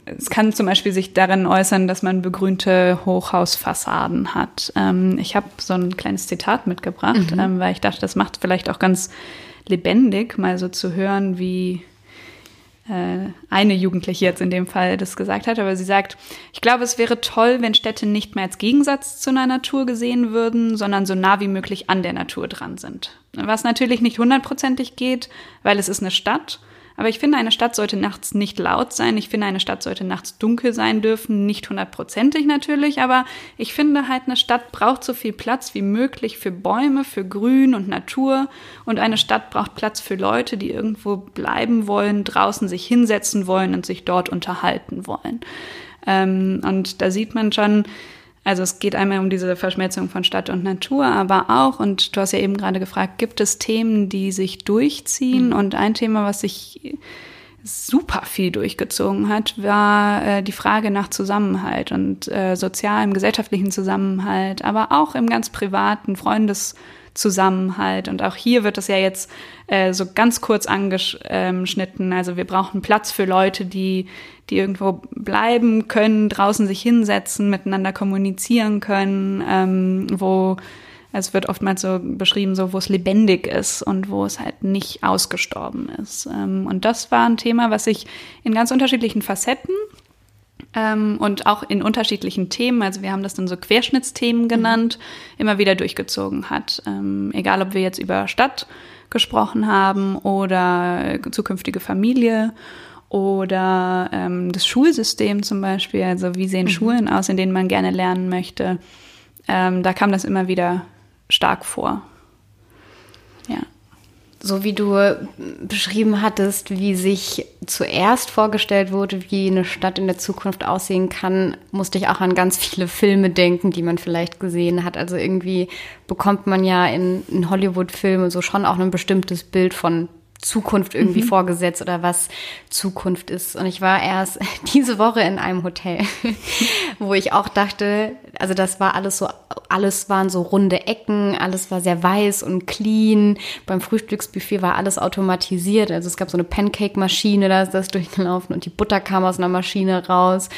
es kann zum Beispiel sich darin äußern, dass man begrünte Hochhausfassaden hat. Ähm, ich habe so ein kleines Zitat mitgebracht, mhm. Ähm, weil ich dachte, das macht vielleicht auch ganz lebendig, mal so zu hören, wie äh, eine Jugendliche jetzt in dem Fall das gesagt hat, aber sie sagt, ich glaube, es wäre toll, wenn Städte nicht mehr als Gegensatz zu einer Natur gesehen würden, sondern so nah wie möglich an der Natur dran sind. Was natürlich nicht hundertprozentig geht, weil es ist eine Stadt aber ich finde, eine Stadt sollte nachts nicht laut sein. Ich finde, eine Stadt sollte nachts dunkel sein dürfen. Nicht hundertprozentig natürlich, aber ich finde halt, eine Stadt braucht so viel Platz wie möglich für Bäume, für Grün und Natur. Und eine Stadt braucht Platz für Leute, die irgendwo bleiben wollen, draußen sich hinsetzen wollen und sich dort unterhalten wollen. Ähm, und da sieht man schon, also es geht einmal um diese Verschmelzung von Stadt und Natur, aber auch, und du hast ja eben gerade gefragt, gibt es Themen, die sich durchziehen? Mhm. Und ein Thema, was sich super viel durchgezogen hat, war äh, die Frage nach Zusammenhalt und äh, sozialem, gesellschaftlichen Zusammenhalt, aber auch im ganz privaten Freundeszusammenhalt. Und auch hier wird es ja jetzt äh, so ganz kurz angeschnitten. Also wir brauchen Platz für Leute, die die irgendwo bleiben können, draußen sich hinsetzen, miteinander kommunizieren können, ähm, wo es wird oftmals so beschrieben, so wo es lebendig ist und wo es halt nicht ausgestorben ist. Ähm, und das war ein Thema, was sich in ganz unterschiedlichen Facetten ähm, und auch in unterschiedlichen Themen, also wir haben das dann so Querschnittsthemen mhm. genannt, mhm. immer wieder durchgezogen hat. Ähm, egal, ob wir jetzt über Stadt gesprochen haben oder zukünftige Familie oder ähm, das Schulsystem zum Beispiel, also wie sehen mhm. Schulen aus, in denen man gerne lernen möchte. Ähm, da kam das immer wieder stark vor. So wie du beschrieben hattest, wie sich zuerst vorgestellt wurde, wie eine Stadt in der Zukunft aussehen kann, musste ich auch an ganz viele Filme denken, die man vielleicht gesehen hat. Also irgendwie bekommt man ja in, in Hollywood-Filmen so schon auch ein bestimmtes Bild von Zukunft irgendwie mhm. vorgesetzt oder was Zukunft ist. Und ich war erst diese Woche in einem Hotel, wo ich auch dachte, also das war alles so, alles waren so runde Ecken, alles war sehr weiß und clean. Beim Frühstücksbuffet war alles automatisiert. Also es gab so eine Pancake-Maschine, da ist das durchgelaufen und die Butter kam aus einer Maschine raus.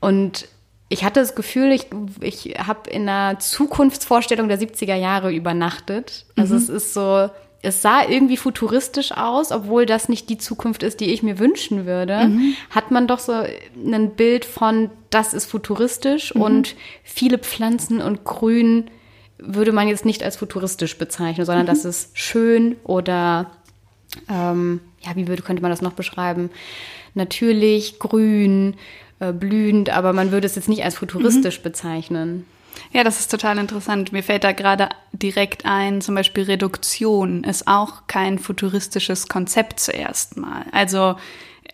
Und Ich hatte das Gefühl, ich, ich habe in einer Zukunftsvorstellung der 70er Jahre übernachtet. Also mhm. es ist so, es sah irgendwie futuristisch aus, obwohl das nicht die Zukunft ist, die ich mir wünschen würde. Mhm. Hat man doch so ein Bild von, das ist futuristisch mhm. und viele Pflanzen und Grün würde man jetzt nicht als futuristisch bezeichnen, sondern mhm. das ist schön oder ähm, ja, wie würde, könnte man das noch beschreiben? Natürlich, grün, äh, blühend, aber man würde es jetzt nicht als futuristisch mhm. bezeichnen. Ja, das ist total interessant. Mir fällt da gerade direkt ein, zum Beispiel Reduktion ist auch kein futuristisches Konzept zuerst mal. Also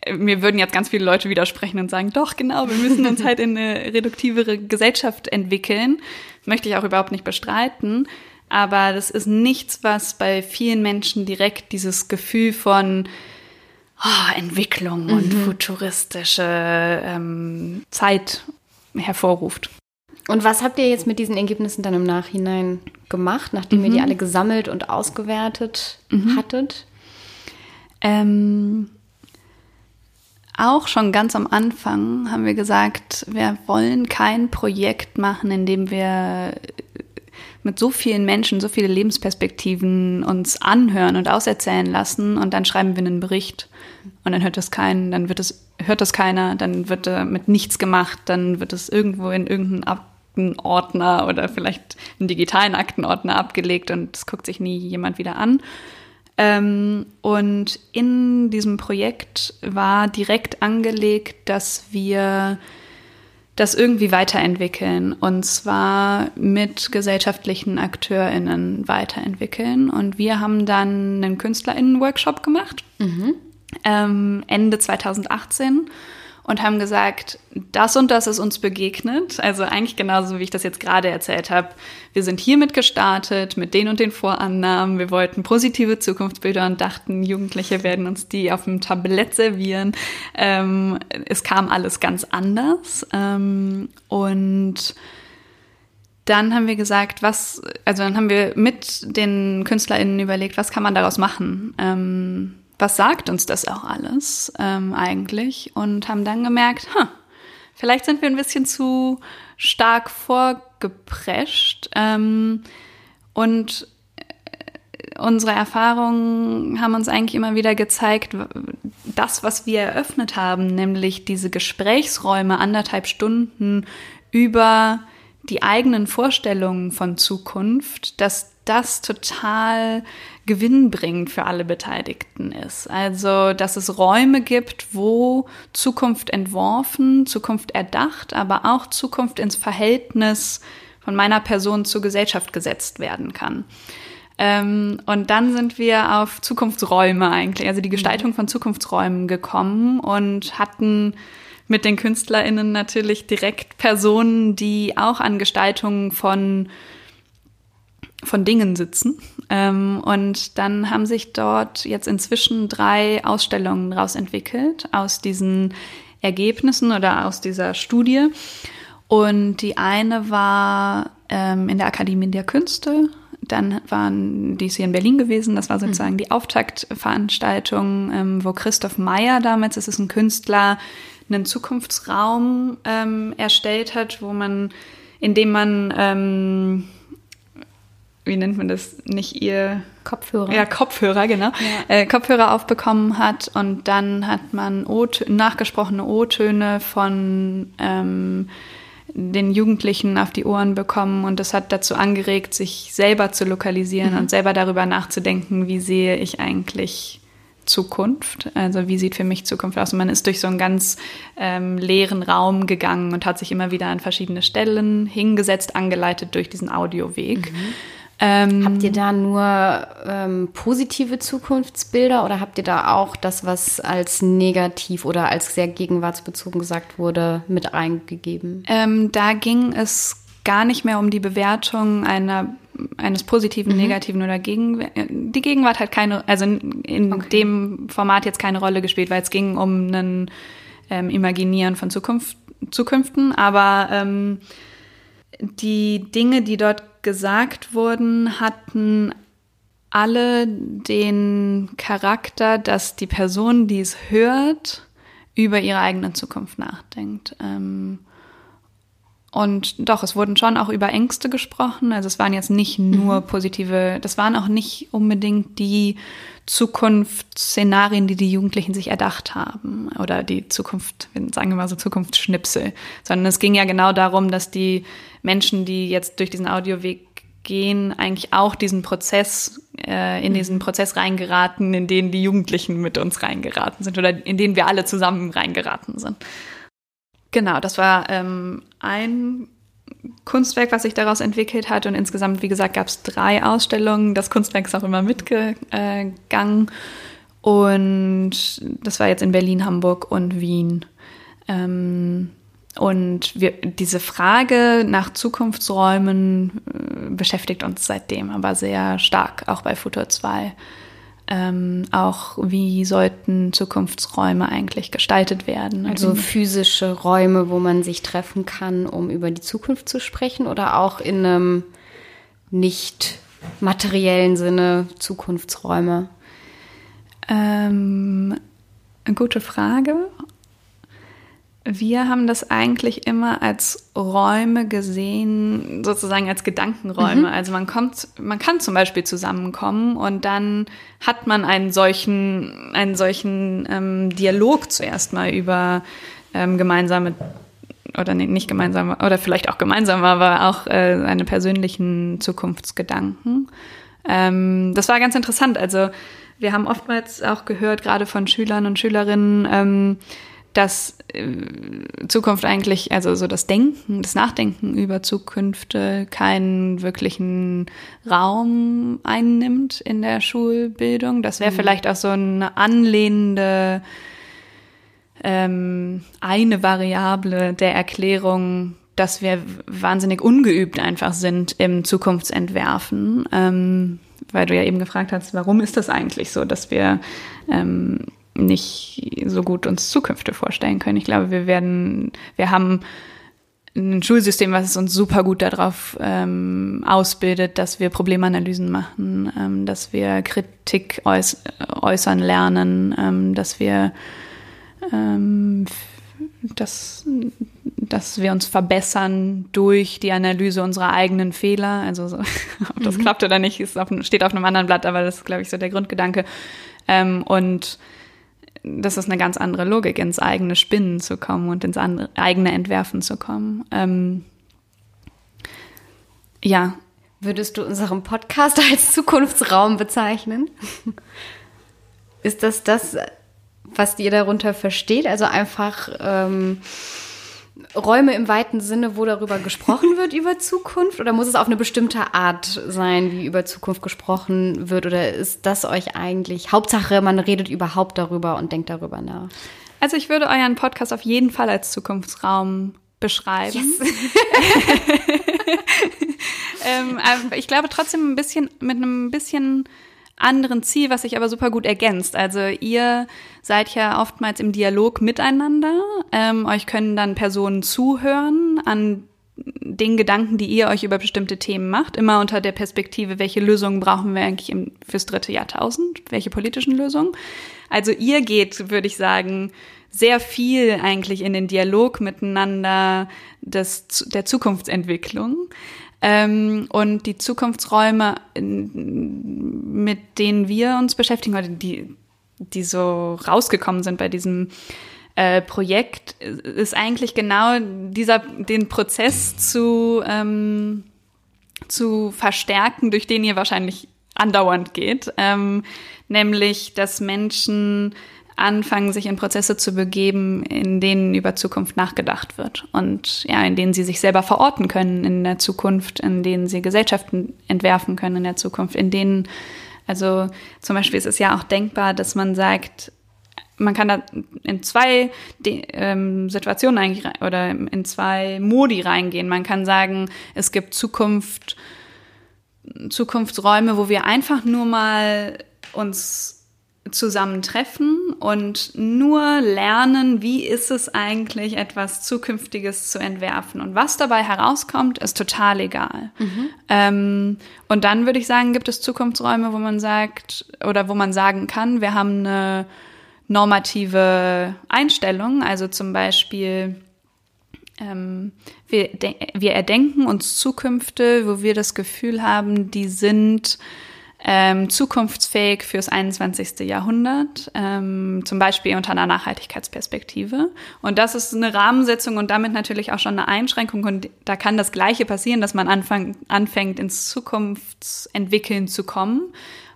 äh, mir würden jetzt ganz viele Leute widersprechen und sagen, doch, genau, wir müssen uns halt in eine reduktivere Gesellschaft entwickeln. Möchte ich auch überhaupt nicht bestreiten. Aber das ist nichts, was bei vielen Menschen direkt dieses Gefühl von oh, Entwicklung mhm. und futuristische ähm, Zeit hervorruft. Und was habt ihr jetzt mit diesen Ergebnissen dann im Nachhinein gemacht, nachdem mhm. ihr die mhm. alle gesammelt und ausgewertet mhm. hattet? Ähm, auch schon ganz am Anfang haben wir gesagt, wir wollen kein Projekt machen, in dem wir mit so vielen Menschen, so viele Lebensperspektiven uns anhören und auserzählen lassen und dann schreiben wir einen Bericht und dann hört das keinen, dann wird es, hört das keiner, dann wird mit nichts gemacht, dann wird es irgendwo in irgendeinen Aktenordner oder vielleicht einen digitalen Aktenordner abgelegt und es guckt sich nie jemand wieder an. Ähm, und in diesem Projekt war direkt angelegt, dass wir das irgendwie weiterentwickeln und zwar mit gesellschaftlichen AkteurInnen weiterentwickeln. Und wir haben dann einen KünstlerInnen-Workshop gemacht, mhm. ähm, Ende 2018 und haben gesagt, das und das ist uns begegnet. Also eigentlich genauso, wie ich das jetzt gerade erzählt habe. Wir sind hiermit gestartet, mit den und den Vorannahmen. Wir wollten positive Zukunftsbilder und dachten, Jugendliche werden uns die auf dem Tablett servieren. Ähm, es kam alles ganz anders. Ähm, und dann haben wir gesagt, was, also dann haben wir mit den KünstlerInnen überlegt, was kann man daraus machen? Ähm, was sagt uns das auch alles ähm, eigentlich? Und haben dann gemerkt, huh, vielleicht sind wir ein bisschen zu stark vorgeprescht. Ähm, und äh, unsere Erfahrungen haben uns eigentlich immer wieder gezeigt, das, was wir eröffnet haben, nämlich diese Gesprächsräume, anderthalb Stunden über die eigenen Vorstellungen von Zukunft, dass das total gewinnbringend für alle Beteiligten ist. Also, dass es Räume gibt, wo Zukunft entworfen, Zukunft erdacht, aber auch Zukunft ins Verhältnis von meiner Person zur Gesellschaft gesetzt werden kann. Ähm, und dann sind wir auf Zukunftsräume eigentlich, also die Gestaltung von Zukunftsräumen gekommen und hatten mit den KünstlerInnen natürlich direkt Personen, die auch an Gestaltungen von von Dingen sitzen. Ähm, und dann haben sich dort jetzt inzwischen drei Ausstellungen daraus entwickelt, aus diesen Ergebnissen oder aus dieser Studie. Und die eine war ähm, in der Akademie der Künste. Dann waren die ist hier in Berlin gewesen. Das war sozusagen mhm. die Auftaktveranstaltung, ähm, wo Christoph Meyer damals, das ist ein Künstler, einen Zukunftsraum ähm, erstellt hat, wo man, in dem man ähm, wie nennt man das, nicht ihr Kopfhörer. Ja, Kopfhörer, genau. Ja. Äh, Kopfhörer aufbekommen hat und dann hat man o nachgesprochene O-Töne von ähm, den Jugendlichen auf die Ohren bekommen und das hat dazu angeregt, sich selber zu lokalisieren mhm. und selber darüber nachzudenken, wie sehe ich eigentlich Zukunft? Also wie sieht für mich Zukunft aus? Und man ist durch so einen ganz ähm, leeren Raum gegangen und hat sich immer wieder an verschiedene Stellen hingesetzt, angeleitet durch diesen Audioweg. Mhm. Ähm, habt ihr da nur ähm, positive Zukunftsbilder oder habt ihr da auch das, was als negativ oder als sehr gegenwartsbezogen gesagt wurde, mit eingegeben? Ähm, da ging es gar nicht mehr um die Bewertung einer eines positiven, mhm. negativen oder gegen die Gegenwart hat keine, also in okay. dem Format jetzt keine Rolle gespielt, weil es ging um ein ähm, Imaginieren von Zukunft, Zukünften, aber ähm, die Dinge, die dort gesagt wurden, hatten alle den Charakter, dass die Person, die es hört, über ihre eigene Zukunft nachdenkt. Ähm, und doch, es wurden schon auch über Ängste gesprochen. Also es waren jetzt nicht nur mhm. positive, das waren auch nicht unbedingt die Zukunftsszenarien, die die Jugendlichen sich erdacht haben. Oder die Zukunft, sagen wir mal so Zukunftsschnipsel. Sondern es ging ja genau darum, dass die Menschen, die jetzt durch diesen Audioweg gehen, eigentlich auch diesen Prozess, äh, in diesen mhm. Prozess reingeraten, in den die Jugendlichen mit uns reingeraten sind oder in den wir alle zusammen reingeraten sind. Genau, das war ähm, ein Kunstwerk, was sich daraus entwickelt hat. Und insgesamt, wie gesagt, gab es drei Ausstellungen. Das Kunstwerk ist auch immer mitgegangen. Und das war jetzt in Berlin, Hamburg und Wien. Ähm, und wir, diese Frage nach Zukunftsräumen äh, beschäftigt uns seitdem aber sehr stark, auch bei Futur 2 ähm, auch, wie sollten Zukunftsräume eigentlich gestaltet werden. Also physische Räume, wo man sich treffen kann, um über die Zukunft zu sprechen oder auch in einem nicht materiellen Sinne Zukunftsräume? Ähm, eine gute Frage. Wir haben das eigentlich immer als Räume gesehen, sozusagen als Gedankenräume. Mhm. Also man kommt, man kann zum Beispiel zusammenkommen und dann hat man einen solchen, einen solchen ähm, Dialog zuerst mal über ähm, gemeinsame oder nee, nicht gemeinsame oder vielleicht auch gemeinsam, aber auch äh, seine persönlichen Zukunftsgedanken. Ähm, das war ganz interessant. Also wir haben oftmals auch gehört, gerade von Schülern und Schülerinnen, ähm, dass äh, Zukunft eigentlich, also so das Denken, das Nachdenken über Zukünfte keinen wirklichen Raum einnimmt in der Schulbildung. Das wäre mhm. vielleicht auch so eine anlehnende ähm, eine Variable der Erklärung, dass wir wahnsinnig ungeübt einfach sind im Zukunftsentwerfen. Ähm, weil du ja eben gefragt hast, warum ist das eigentlich so, dass wir ähm, nicht so gut uns Zukünfte vorstellen können. Ich glaube, wir werden, wir haben ein Schulsystem, was uns super gut darauf ähm, ausbildet, dass wir Problemanalysen machen, ähm, dass wir Kritik äuß äußern lernen, ähm, dass wir ähm, dass, dass wir uns verbessern durch die Analyse unserer eigenen Fehler. Also so, ob das mhm. klappt oder nicht, auf, steht auf einem anderen Blatt, aber das ist, glaube ich, so der Grundgedanke. Ähm, und das ist eine ganz andere Logik, ins eigene Spinnen zu kommen und ins andere, eigene Entwerfen zu kommen. Ähm, ja. Würdest du unseren Podcast als Zukunftsraum bezeichnen? Ist das das, was ihr darunter versteht? Also einfach ähm, Räume im weiten Sinne, wo darüber gesprochen wird, über Zukunft? Oder muss es auf eine bestimmte Art sein, wie über Zukunft gesprochen wird? Oder ist das euch eigentlich Hauptsache, man redet überhaupt darüber und denkt darüber nach? Also ich würde euren Podcast auf jeden Fall als Zukunftsraum beschreiben. Yes. ähm, ich glaube trotzdem ein bisschen mit einem bisschen anderen Ziel, was sich aber super gut ergänzt. Also ihr seid ja oftmals im Dialog miteinander. Ähm, euch können dann Personen zuhören an den Gedanken, die ihr euch über bestimmte Themen macht, immer unter der Perspektive, welche Lösungen brauchen wir eigentlich im, fürs dritte Jahrtausend, welche politischen Lösungen. Also ihr geht, würde ich sagen, sehr viel eigentlich in den Dialog miteinander des, der Zukunftsentwicklung. Ähm, und die Zukunftsräume, mit denen wir uns beschäftigen, oder die, die so rausgekommen sind bei diesem äh, Projekt, ist eigentlich genau dieser, den Prozess zu, ähm, zu verstärken, durch den ihr wahrscheinlich andauernd geht. Ähm, nämlich, dass Menschen anfangen, sich in Prozesse zu begeben, in denen über Zukunft nachgedacht wird und ja, in denen sie sich selber verorten können in der Zukunft, in denen sie Gesellschaften entwerfen können in der Zukunft, in denen, also zum Beispiel ist es ja auch denkbar, dass man sagt, man kann da in zwei ähm, Situationen eigentlich oder in zwei Modi reingehen. Man kann sagen, es gibt Zukunft, Zukunftsräume, wo wir einfach nur mal uns zusammentreffen und nur lernen, wie ist es eigentlich, etwas Zukünftiges zu entwerfen. Und was dabei herauskommt, ist total egal. Mhm. Ähm, und dann würde ich sagen, gibt es Zukunftsräume, wo man sagt, oder wo man sagen kann, wir haben eine normative Einstellung, also zum Beispiel Ähm, wir, wir erdenken uns Zukünfte, wo wir das Gefühl haben, die sind ähm, zukunftsfähig fürs 21. Jahrhundert, ähm, zum Beispiel unter einer Nachhaltigkeitsperspektive. Und das ist eine Rahmensetzung und damit natürlich auch schon eine Einschränkung. Und da kann das Gleiche passieren, dass man anfang, anfängt, ins Zukunftsentwickeln zu kommen.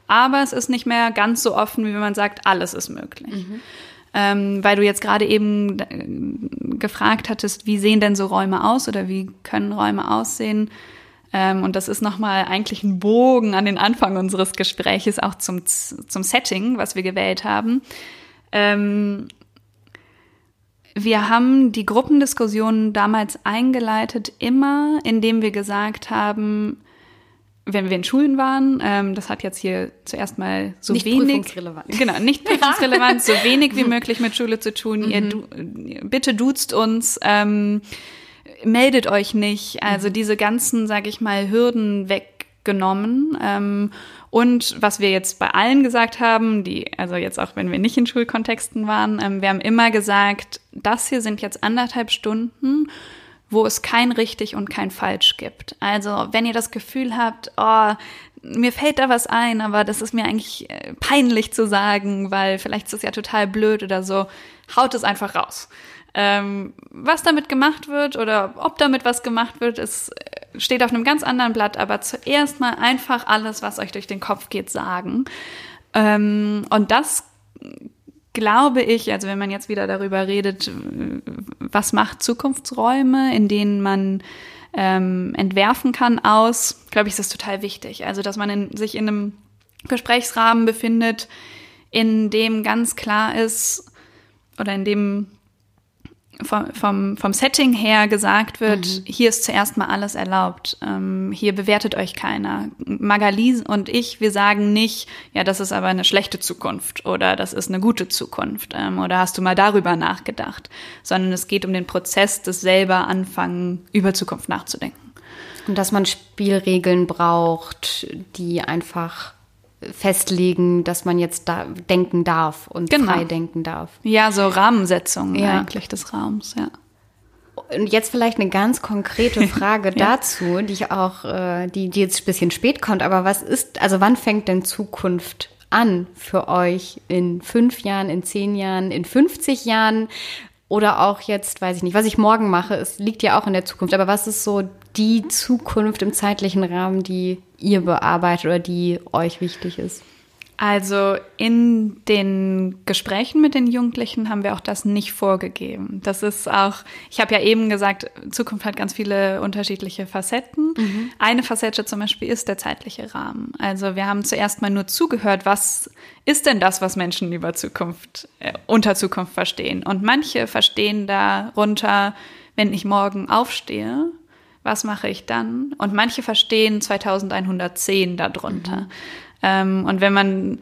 Aber es ist nicht mehr ganz so offen, wie wenn man sagt, alles ist möglich. Mhm. Ähm, weil du jetzt gerade eben äh, gefragt hattest, wie sehen denn so Räume aus oder wie können Räume aussehen? Ähm, und das ist nochmal eigentlich ein Bogen an den Anfang unseres Gespräches, auch zum, zum Setting, was wir gewählt haben. Ähm, wir haben die Gruppendiskussionen damals eingeleitet, immer indem wir gesagt haben, wenn wir in Schulen waren, ähm, das hat jetzt hier zuerst mal so nicht wenig. Prüfungsrelevant. Genau, nicht prüfungsrelevant, so wenig wie möglich mit Schule zu tun. Mhm. Ihr du, bitte duzt uns, ähm, meldet euch nicht. Also mhm. diese ganzen, sag ich mal, Hürden weggenommen. Ähm, und was wir jetzt bei allen gesagt haben, die, also jetzt auch wenn wir nicht in Schulkontexten waren, ähm, wir haben immer gesagt, das hier sind jetzt anderthalb Stunden wo es kein richtig und kein falsch gibt. Also wenn ihr das Gefühl habt, oh, mir fällt da was ein, aber das ist mir eigentlich äh, peinlich zu sagen, weil vielleicht ist es ja total blöd oder so, haut es einfach raus. Ähm, was damit gemacht wird oder ob damit was gemacht wird, ist, äh, steht auf einem ganz anderen Blatt, aber zuerst mal einfach alles, was euch durch den Kopf geht, sagen. Ähm, und das glaube ich, also wenn man jetzt wieder darüber redet, was macht Zukunftsräume, in denen man ähm, entwerfen kann aus, glaube ich, ist das total wichtig. Also, dass man in, sich in einem Gesprächsrahmen befindet, in dem ganz klar ist oder in dem vom, vom, vom Setting her gesagt wird, mhm. hier ist zuerst mal alles erlaubt. Ähm, hier bewertet euch keiner. Magali und ich, wir sagen nicht, ja, das ist aber eine schlechte Zukunft oder das ist eine gute Zukunft ähm, oder hast du mal darüber nachgedacht, sondern es geht um den Prozess des selber anfangen, über Zukunft nachzudenken. Und dass man Spielregeln braucht, die einfach festlegen, dass man jetzt da denken darf und genau. frei denken darf. Ja, so Rahmensetzung ja. eigentlich des Raums, ja. Und jetzt vielleicht eine ganz konkrete Frage ja. dazu, die ich auch, äh, die, die jetzt ein bisschen spät kommt, aber was ist, also wann fängt denn Zukunft an für euch in fünf Jahren, in zehn Jahren, in 50 Jahren? Oder auch jetzt, weiß ich nicht, was ich morgen mache, es liegt ja auch in der Zukunft. Aber was ist so die Zukunft im zeitlichen Rahmen, die ihr bearbeitet oder die euch wichtig ist? Also in den Gesprächen mit den Jugendlichen haben wir auch das nicht vorgegeben. Das ist auch, ich habe ja eben gesagt, Zukunft hat ganz viele unterschiedliche Facetten. Mhm. Eine Facette zum Beispiel ist der zeitliche Rahmen. Also wir haben zuerst mal nur zugehört, was ist denn das, was Menschen über Zukunft, äh, unter Zukunft verstehen. Und manche verstehen darunter, wenn ich morgen aufstehe, was mache ich dann? Und manche verstehen 2110 darunter. Mhm. Ähm, und wenn man,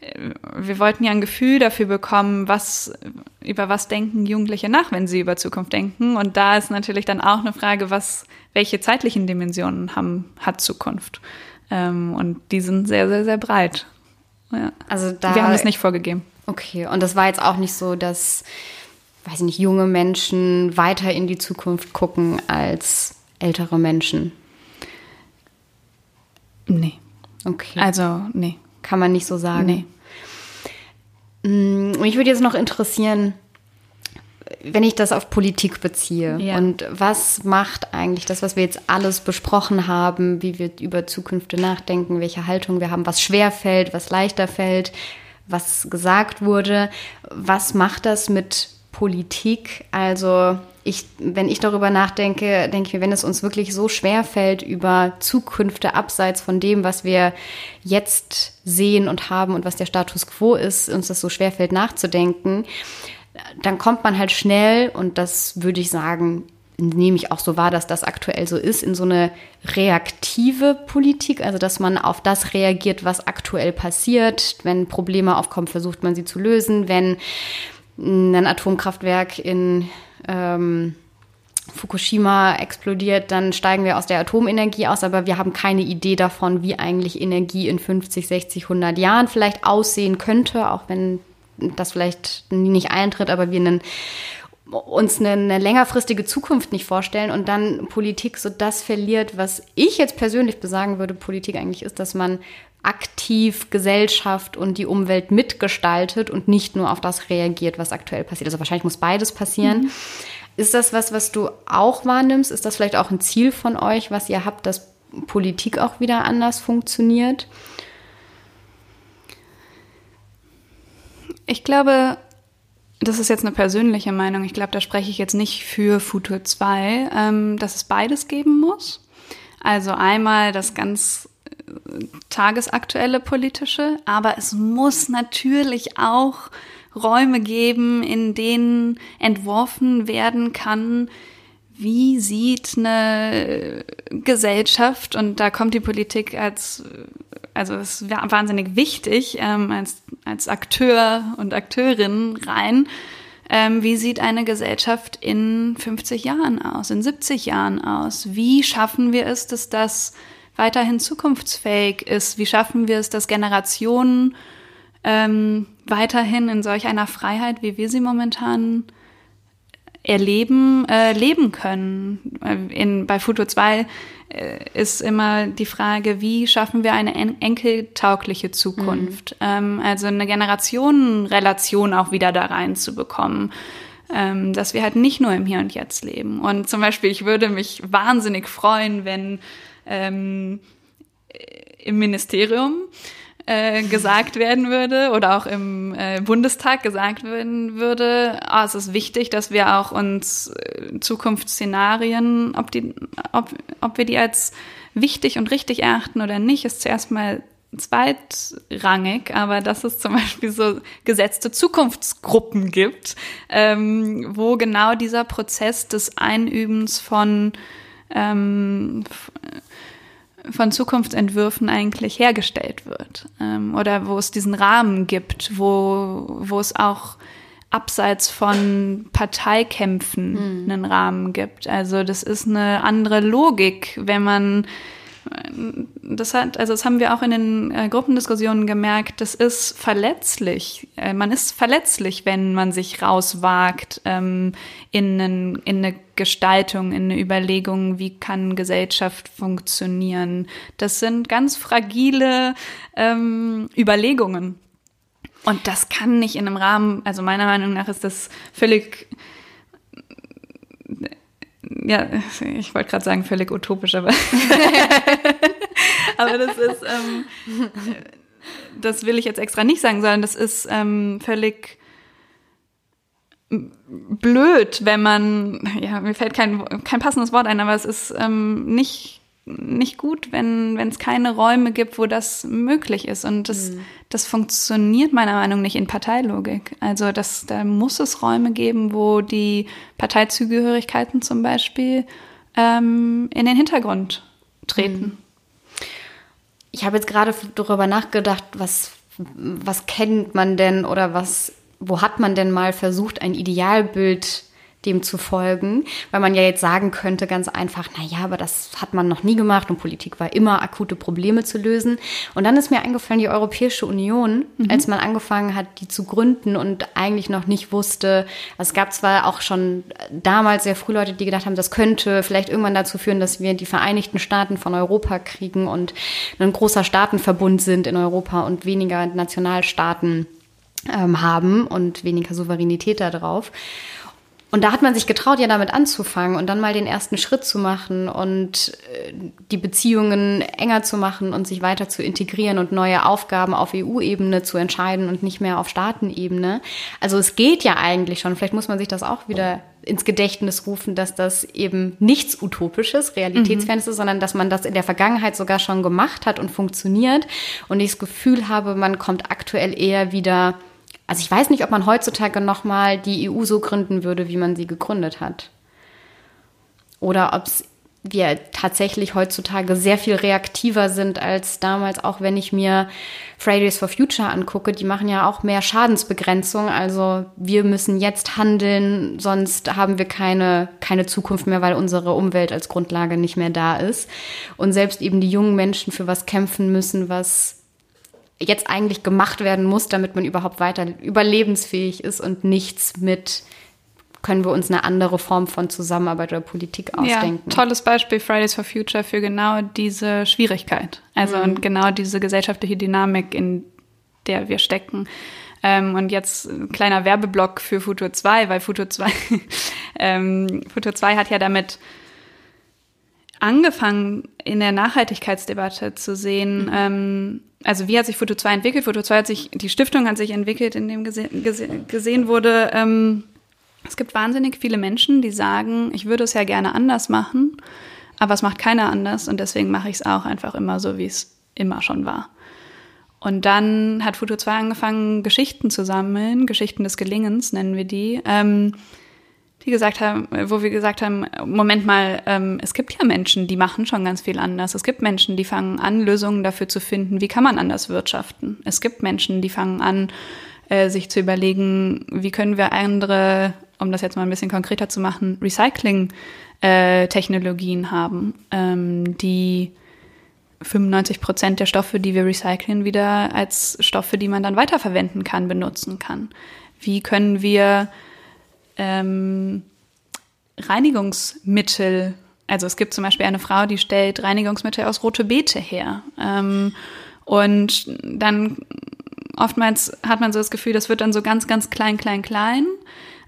äh, wir wollten ja ein Gefühl dafür bekommen, was, über was denken Jugendliche nach, wenn sie über Zukunft denken. Und da ist natürlich dann auch eine Frage, was, welche zeitlichen Dimensionen haben, hat Zukunft? Ähm, und die sind sehr, sehr, sehr breit. Ja. Also da, wir haben es nicht vorgegeben. Okay, und das war jetzt auch nicht so, dass, weiß ich nicht, junge Menschen weiter in die Zukunft gucken als ältere Menschen. Nee. Okay. Also, nee. Kann man nicht so sagen. Nee. Mm, mich würde jetzt noch interessieren, wenn ich das auf Politik beziehe ja. und was macht eigentlich das, was wir jetzt alles besprochen haben, wie wir über Zukünfte nachdenken, welche Haltung wir haben, was schwer fällt, was leichter fällt, was gesagt wurde, was macht das mit Politik? Also ich, wenn ich darüber nachdenke, denke ich mir, wenn es uns wirklich so schwer fällt, über Zukünfte abseits von dem, was wir jetzt sehen und haben und was der Status quo ist, uns das so schwer fällt nachzudenken, dann kommt man halt schnell, und das würde ich sagen, nehme ich auch so wahr, dass das aktuell so ist, in so eine reaktive Politik, also dass man auf das reagiert, was aktuell passiert. Wenn Probleme aufkommen, versucht man sie zu lösen. Wenn ein Atomkraftwerk in ähm, Fukushima explodiert, dann steigen wir aus der Atomenergie aus, aber wir haben keine Idee davon, wie eigentlich Energie in 50, 60, 100 Jahren vielleicht aussehen könnte, auch wenn das vielleicht nie nicht eintritt, aber wir einen uns eine, eine längerfristige Zukunft nicht vorstellen und dann Politik so das verliert, was ich jetzt persönlich besagen würde, Politik eigentlich ist, dass man aktiv Gesellschaft und die Umwelt mitgestaltet und nicht nur auf das reagiert, was aktuell passiert. Also wahrscheinlich muss beides passieren. Mhm. Ist das was, was du auch wahrnimmst? Ist das vielleicht auch ein Ziel von euch, was ihr habt, dass Politik auch wieder anders funktioniert? Ich glaube, das ist jetzt eine persönliche Meinung. Ich glaube, da spreche ich jetzt nicht für Futur 2, ähm, dass es beides geben muss. Also einmal das ganz tagesaktuelle politische, aber es muss natürlich auch Räume geben, in denen entworfen werden kann, wie sieht eine Gesellschaft, und da kommt die Politik als, also es ist wahnsinnig wichtig, ähm, als, als Akteur und Akteurin rein, ähm, wie sieht eine Gesellschaft in 50 Jahren aus, in 70 Jahren aus? Wie schaffen wir es, dass das weiterhin zukunftsfähig ist? Wie schaffen wir es, dass Generationen ähm, weiterhin in solch einer Freiheit, wie wir sie momentan erleben, äh, leben können. Äh, in, bei Futur 2 äh, ist immer die Frage, wie schaffen wir eine en enkeltaugliche Zukunft? Mhm. Ähm, also eine Generationenrelation auch wieder da reinzubekommen. Ähm, dass wir halt nicht nur im Hier und Jetzt leben. Und zum Beispiel, ich würde mich wahnsinnig freuen, wenn ähm, im Ministerium äh, gesagt werden würde oder auch im äh, Bundestag gesagt werden würde, oh, es ist wichtig, dass wir auch uns äh, Zukunftsszenarien, ob, die, ob, ob wir die als wichtig und richtig erachten oder nicht, ist zuerst mal zweitrangig, aber dass es zum Beispiel so gesetzte Zukunftsgruppen gibt, ähm, wo genau dieser Prozess des Einübens von ähm, von Zukunftsentwürfen eigentlich hergestellt wird. Ähm, oder wo es diesen Rahmen gibt, wo, wo es auch abseits von Parteikämpfen mhm. einen Rahmen gibt. Also das ist eine andere Logik, wenn man das hat, also das haben wir auch in den äh, Gruppendiskussionen gemerkt, das ist verletzlich. Äh, man ist verletzlich, wenn man sich rauswagt ähm, in, einen, in eine Gestaltung, in eine Überlegung, wie kann Gesellschaft funktionieren. Das sind ganz fragile ähm, Überlegungen. Und das kann nicht in einem Rahmen, also meiner Meinung nach ist das völlig ja, ich wollte gerade sagen, völlig utopisch, aber, aber das ist, ähm, das will ich jetzt extra nicht sagen, sondern das ist ähm, völlig blöd, wenn man, ja, mir fällt kein, kein passendes Wort ein, aber es ist ähm, nicht nicht gut, wenn es keine Räume gibt, wo das möglich ist. Und das, mhm. das funktioniert meiner Meinung nach nicht in Parteilogik. Also das, da muss es Räume geben, wo die Parteizugehörigkeiten zum Beispiel ähm, in den Hintergrund treten. Mhm. Ich habe jetzt gerade darüber nachgedacht, was, was kennt man denn oder was, wo hat man denn mal versucht, ein Idealbild dem zu folgen, weil man ja jetzt sagen könnte ganz einfach, na ja, aber das hat man noch nie gemacht und Politik war immer akute Probleme zu lösen. Und dann ist mir eingefallen, die Europäische Union, mhm. als man angefangen hat, die zu gründen und eigentlich noch nicht wusste, also es gab zwar auch schon damals sehr früh Leute, die gedacht haben, das könnte vielleicht irgendwann dazu führen, dass wir die Vereinigten Staaten von Europa kriegen und ein großer Staatenverbund sind in Europa und weniger Nationalstaaten ähm, haben und weniger Souveränität darauf. Und da hat man sich getraut, ja damit anzufangen und dann mal den ersten Schritt zu machen und äh, die Beziehungen enger zu machen und sich weiter zu integrieren und neue Aufgaben auf EU-Ebene zu entscheiden und nicht mehr auf Staatenebene. Also es geht ja eigentlich schon. Vielleicht muss man sich das auch wieder ins Gedächtnis rufen, dass das eben nichts Utopisches, Realitätsfernes mhm. ist, sondern dass man das in der Vergangenheit sogar schon gemacht hat und funktioniert. Und ich das Gefühl habe, man kommt aktuell eher wieder also ich weiß nicht, ob man heutzutage nochmal die EU so gründen würde, wie man sie gegründet hat. Oder ob wir tatsächlich heutzutage sehr viel reaktiver sind als damals, auch wenn ich mir Fridays for Future angucke, die machen ja auch mehr Schadensbegrenzung. Also wir müssen jetzt handeln, sonst haben wir keine, keine Zukunft mehr, weil unsere Umwelt als Grundlage nicht mehr da ist. Und selbst eben die jungen Menschen für was kämpfen müssen, was jetzt eigentlich gemacht werden muss, damit man überhaupt weiter überlebensfähig ist und nichts mit können wir uns eine andere Form von Zusammenarbeit oder Politik ausdenken. Ja, tolles Beispiel Fridays for Future für genau diese Schwierigkeit. Also mhm. und genau diese gesellschaftliche Dynamik, in der wir stecken. Ähm, und jetzt ein kleiner Werbeblock für Futur 2, weil Futur 2, ähm, Futur 2 hat ja damit angefangen, in der Nachhaltigkeitsdebatte zu sehen, mhm. ähm, also wie hat sich Foto 2 entwickelt? Foto 2 hat sich, die Stiftung hat sich entwickelt, in dem gese gese gesehen wurde, ähm, es gibt wahnsinnig viele Menschen, die sagen, ich würde es ja gerne anders machen, aber es macht keiner anders und deswegen mache ich es auch einfach immer so, wie es immer schon war. Und dann hat Foto 2 angefangen, Geschichten zu sammeln, Geschichten des Gelingens nennen wir die, ähm, die gesagt haben, wo wir gesagt haben, Moment mal, ähm, es gibt ja Menschen, die machen schon ganz viel anders. Es gibt Menschen, die fangen an, Lösungen dafür zu finden, wie kann man anders wirtschaften. Es gibt Menschen, die fangen an, äh, sich zu überlegen, wie können wir andere, um das jetzt mal ein bisschen konkreter zu machen, Recycling-Technologien äh, haben, ähm, die 95 Prozent der Stoffe, die wir recyceln, wieder als Stoffe, die man dann weiterverwenden kann, benutzen kann. Wie können wir ähm, Reinigungsmittel, also es gibt zum Beispiel eine Frau, die stellt Reinigungsmittel aus rote Beete her. Ähm, und dann oftmals hat man so das Gefühl, das wird dann so ganz, ganz klein, klein, klein.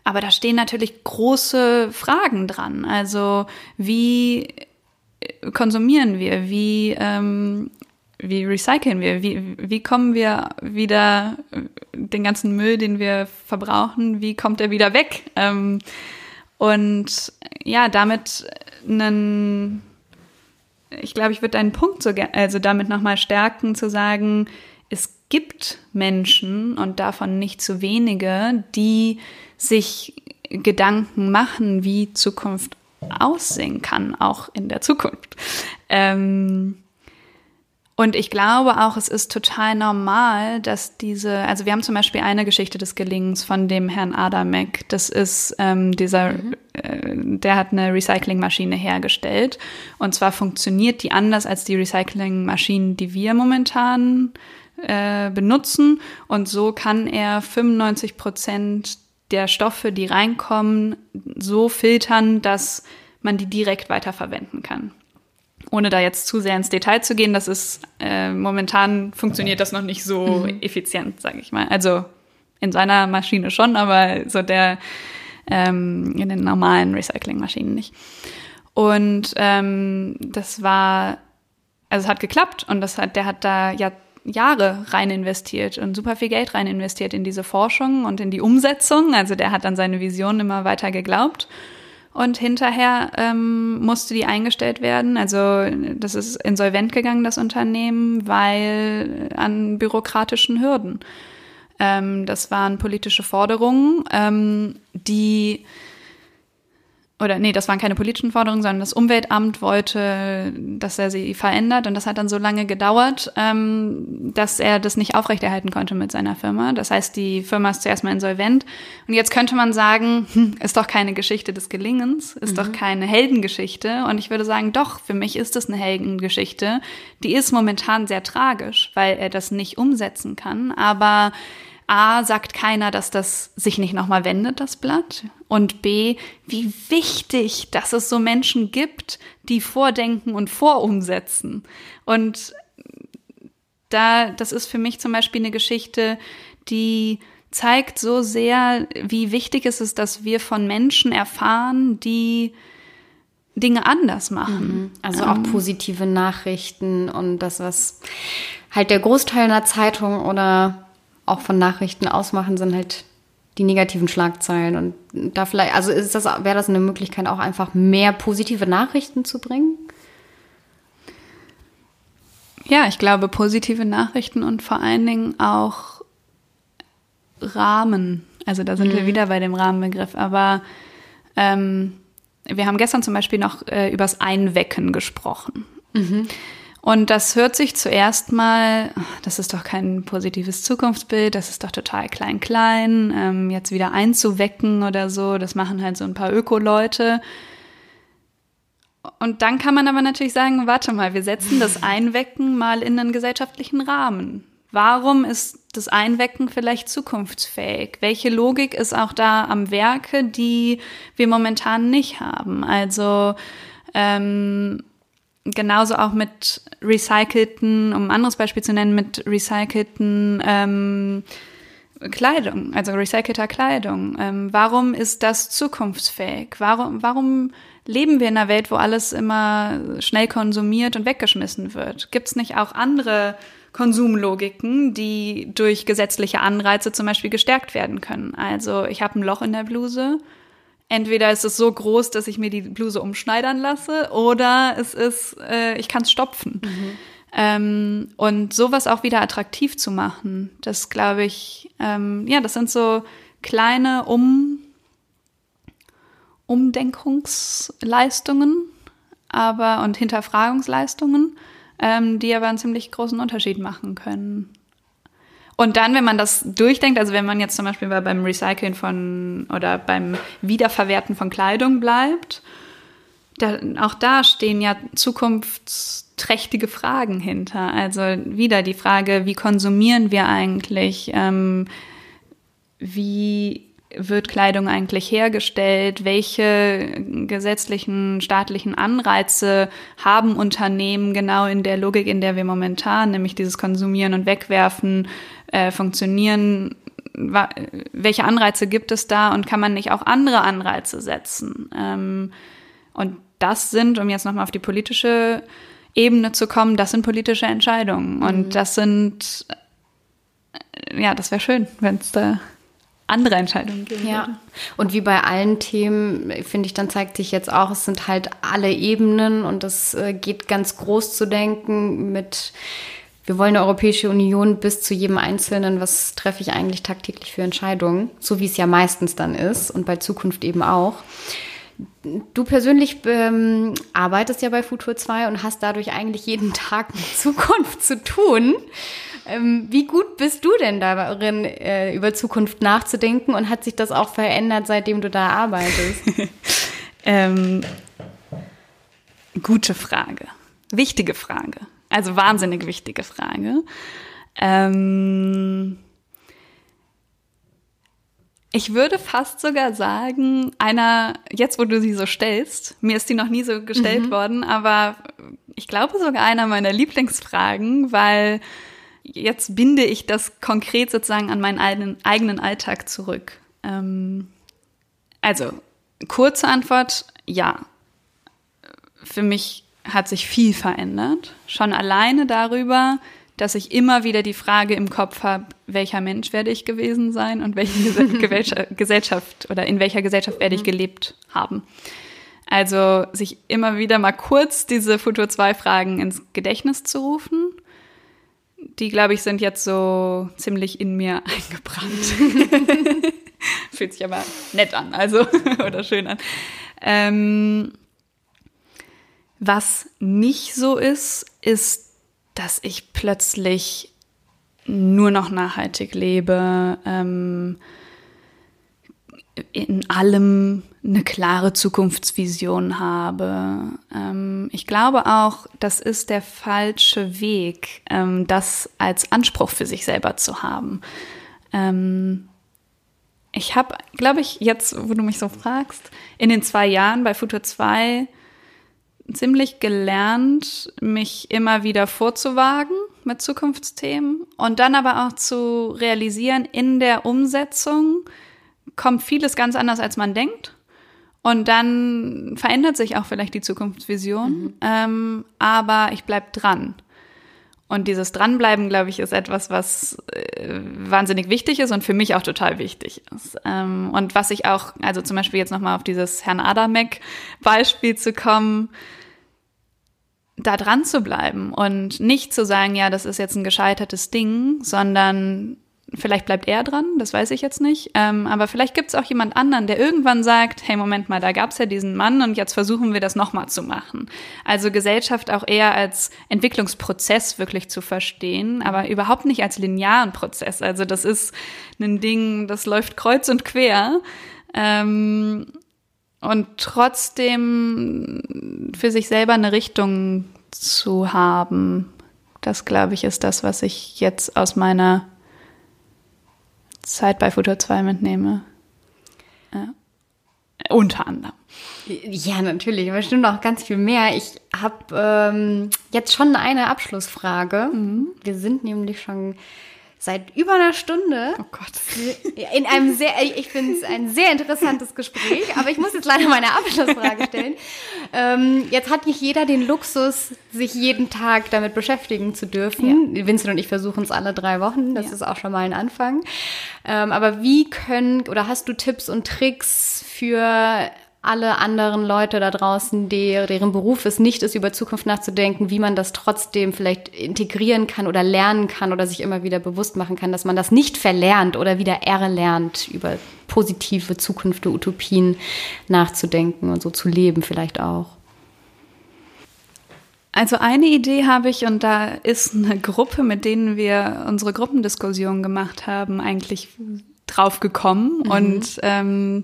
Aber da stehen natürlich große Fragen dran. Also wie konsumieren wir? Wie, ähm, wie recyceln wir? Wie, wie kommen wir wieder den ganzen Müll, den wir verbrauchen, wie kommt er wieder weg? Ähm, und ja, damit einen, ich glaube, ich würde deinen Punkt so, also damit nochmal stärken, zu sagen, es gibt Menschen und davon nicht zu wenige, die sich Gedanken machen, wie Zukunft aussehen kann, auch in der Zukunft. Ähm, und ich glaube auch, es ist total normal, dass diese, also wir haben zum Beispiel eine Geschichte des Gelingens von dem Herrn Adamek. Das ist ähm, dieser, mhm. äh, der hat eine Recyclingmaschine hergestellt. Und zwar funktioniert die anders als die Recyclingmaschinen, die wir momentan äh, benutzen. Und so kann er 95 Prozent der Stoffe, die reinkommen, so filtern, dass man die direkt weiterverwenden kann ohne da jetzt zu sehr ins Detail zu gehen, das ist äh, momentan funktioniert das noch nicht so mhm. effizient, sage ich mal. Also in seiner Maschine schon, aber so der ähm, in den normalen Recyclingmaschinen nicht. Und ähm, das war, also es hat geklappt und das hat, der hat da ja Jahre rein investiert und super viel Geld rein investiert in diese Forschung und in die Umsetzung. Also der hat an seine Vision immer weiter geglaubt. Und hinterher ähm, musste die eingestellt werden. Also das ist insolvent gegangen, das Unternehmen, weil an bürokratischen Hürden. Ähm, das waren politische Forderungen, ähm, die oder nee, das waren keine politischen Forderungen, sondern das Umweltamt wollte, dass er sie verändert und das hat dann so lange gedauert, ähm, dass er das nicht aufrechterhalten konnte mit seiner Firma. Das heißt, die Firma ist zuerst mal insolvent und jetzt könnte man sagen, hm, ist doch keine Geschichte des Gelingens, ist mhm. doch keine Heldengeschichte und ich würde sagen, doch, für mich ist es eine Heldengeschichte. Die ist momentan sehr tragisch, weil er das nicht umsetzen kann, aber A, sagt keiner, dass das sich nicht nochmal wendet, das Blatt. Und B, wie wichtig, dass es so Menschen gibt, die vordenken und vorumsetzen. Und da, das ist für mich zum Beispiel eine Geschichte, die zeigt so sehr, wie wichtig es ist, dass wir von Menschen erfahren, die Dinge anders machen. Mhm. Also auch ähm. positive Nachrichten und das, was halt der Großteil einer Zeitung oder auch von Nachrichten ausmachen, sind halt die negativen Schlagzeilen. Und da vielleicht, also ist das, wäre das eine Möglichkeit, auch einfach mehr positive Nachrichten zu bringen? Ja, ich glaube, positive Nachrichten und vor allen Dingen auch Rahmen. Also da sind mhm. wir wieder bei dem Rahmenbegriff. Aber ähm, wir haben gestern zum Beispiel noch äh, übers Einwecken gesprochen. Mhm. Und das hört sich zuerst mal, das ist doch kein positives Zukunftsbild, das ist doch total klein, klein, ähm, jetzt wieder einzuwecken oder so, das machen halt so ein paar Öko-Leute. Und dann kann man aber natürlich sagen, warte mal, wir setzen das Einwecken mal in einen gesellschaftlichen Rahmen. Warum ist das Einwecken vielleicht zukunftsfähig? Welche Logik ist auch da am Werke, die wir momentan nicht haben? Also ähm, genauso auch mit recycelten, um ein anderes Beispiel zu nennen, mit recycelten ähm, Kleidung, also recycelter Kleidung. Ähm, warum ist das zukunftsfähig? Warum, warum leben wir in einer Welt, wo alles immer schnell konsumiert und weggeschmissen wird? Gibt es nicht auch andere Konsumlogiken, die durch gesetzliche Anreize zum Beispiel gestärkt werden können? Also ich habe ein Loch in der Bluse. Entweder ist es so groß, dass ich mir die Bluse umschneidern lasse, oder es ist, äh, ich kann es stopfen. Mhm. Ähm, und sowas auch wieder attraktiv zu machen, das glaube ich, ähm, ja, das sind so kleine um Umdenkungsleistungen, aber und Hinterfragungsleistungen, ähm, die aber einen ziemlich großen Unterschied machen können. Und dann, wenn man das durchdenkt, also wenn man jetzt zum Beispiel beim Recyceln von oder beim Wiederverwerten von Kleidung bleibt, da, auch da stehen ja zukunftsträchtige Fragen hinter. Also wieder die Frage, wie konsumieren wir eigentlich? Ähm, wie wird Kleidung eigentlich hergestellt? Welche gesetzlichen, staatlichen Anreize haben Unternehmen genau in der Logik, in der wir momentan, nämlich dieses Konsumieren und Wegwerfen, äh, funktionieren? Welche Anreize gibt es da und kann man nicht auch andere Anreize setzen? Ähm, und das sind, um jetzt nochmal auf die politische Ebene zu kommen, das sind politische Entscheidungen. Und mhm. das sind, ja, das wäre schön, wenn es da andere Entscheidungen geben ja. würde. Und wie bei allen Themen, finde ich, dann zeigt sich jetzt auch, es sind halt alle Ebenen und es äh, geht ganz groß zu denken mit, wir wollen eine Europäische Union bis zu jedem Einzelnen, was treffe ich eigentlich tagtäglich für Entscheidungen, so wie es ja meistens dann ist und bei Zukunft eben auch. Du persönlich ähm, arbeitest ja bei Futur 2 und hast dadurch eigentlich jeden Tag mit Zukunft zu tun. Ähm, wie gut bist du denn darin, äh, über Zukunft nachzudenken und hat sich das auch verändert, seitdem du da arbeitest? ähm, gute Frage. Wichtige Frage. Also wahnsinnig wichtige Frage. Ähm, ich würde fast sogar sagen, einer, jetzt wo du sie so stellst, mir ist die noch nie so gestellt mhm. worden, aber ich glaube sogar einer meiner Lieblingsfragen, weil jetzt binde ich das konkret sozusagen an meinen eigenen, eigenen Alltag zurück. Ähm, also, kurze Antwort, ja. Für mich hat sich viel verändert. Schon alleine darüber, dass ich immer wieder die Frage im Kopf habe, welcher Mensch werde ich gewesen sein und welche Gesellschaft oder in welcher Gesellschaft werde ich mhm. gelebt haben. Also sich immer wieder mal kurz diese Futur 2 Fragen ins Gedächtnis zu rufen. Die, glaube ich, sind jetzt so ziemlich in mir eingebrannt. Fühlt sich aber nett an, also, oder schön an. Ähm, was nicht so ist, ist dass ich plötzlich nur noch nachhaltig lebe, ähm, in allem eine klare Zukunftsvision habe. Ähm, ich glaube auch, das ist der falsche Weg, ähm, das als Anspruch für sich selber zu haben. Ähm, ich habe, glaube ich, jetzt, wo du mich so fragst, in den zwei Jahren bei Futur 2 ziemlich gelernt, mich immer wieder vorzuwagen mit Zukunftsthemen und dann aber auch zu realisieren, in der Umsetzung kommt vieles ganz anders, als man denkt. Und dann verändert sich auch vielleicht die Zukunftsvision, mhm. ähm, aber ich bleib dran. Und dieses Dranbleiben, glaube ich, ist etwas, was äh, wahnsinnig wichtig ist und für mich auch total wichtig ist. Ähm, und was ich auch, also zum Beispiel jetzt nochmal auf dieses Herrn Adamek-Beispiel zu kommen, da dran zu bleiben und nicht zu sagen, ja, das ist jetzt ein gescheitertes Ding, sondern vielleicht bleibt er dran, das weiß ich jetzt nicht. Ähm, aber vielleicht gibt es auch jemand anderen, der irgendwann sagt, hey, Moment mal, da gab es ja diesen Mann und jetzt versuchen wir das nochmal zu machen. Also Gesellschaft auch eher als Entwicklungsprozess wirklich zu verstehen, aber überhaupt nicht als linearen Prozess. Also das ist ein Ding, das läuft kreuz und quer. Ähm, und trotzdem für sich selber eine Richtung zu haben, Das, glaube ich, ist das, was ich jetzt aus meiner Zeit bei Futur 2 mitnehme. Ja. Unter anderem. Ja, natürlich, aber stimmt auch ganz viel mehr. Ich habe ähm, jetzt schon eine Abschlussfrage. Mhm. Wir sind nämlich schon seit über einer Stunde. Oh Gott. In einem sehr, ich finde es ein sehr interessantes Gespräch, aber ich muss jetzt leider meine Abschlussfrage stellen. Ähm, jetzt hat nicht jeder den Luxus, sich jeden Tag damit beschäftigen zu dürfen. Ja. Vincent und ich versuchen es alle drei Wochen. Das ja. ist auch schon mal ein Anfang. Ähm, aber wie können, oder hast du Tipps und Tricks für alle anderen Leute da draußen, die, deren Beruf es nicht ist, über Zukunft nachzudenken, wie man das trotzdem vielleicht integrieren kann oder lernen kann oder sich immer wieder bewusst machen kann, dass man das nicht verlernt oder wieder erlernt, über positive Zukunft, Utopien nachzudenken und so zu leben vielleicht auch. Also eine Idee habe ich und da ist eine Gruppe, mit denen wir unsere Gruppendiskussion gemacht haben, eigentlich drauf gekommen mhm. und ähm,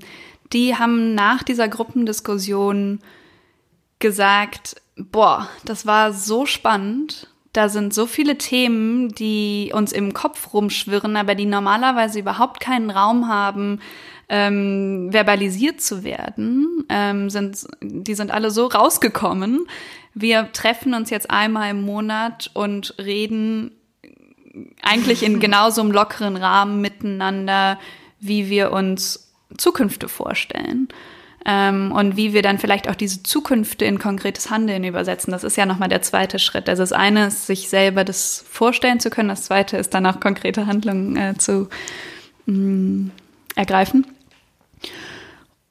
die haben nach dieser Gruppendiskussion gesagt, boah, das war so spannend. Da sind so viele Themen, die uns im Kopf rumschwirren, aber die normalerweise überhaupt keinen Raum haben, ähm, verbalisiert zu werden. Ähm, sind, die sind alle so rausgekommen. Wir treffen uns jetzt einmal im Monat und reden eigentlich in genauso einem lockeren Rahmen miteinander, wie wir uns Zukünfte vorstellen. Ähm, und wie wir dann vielleicht auch diese Zukünfte in konkretes Handeln übersetzen. Das ist ja nochmal der zweite Schritt. Also das eine ist, sich selber das vorstellen zu können. Das zweite ist dann auch konkrete Handlungen äh, zu mh, mm, ergreifen.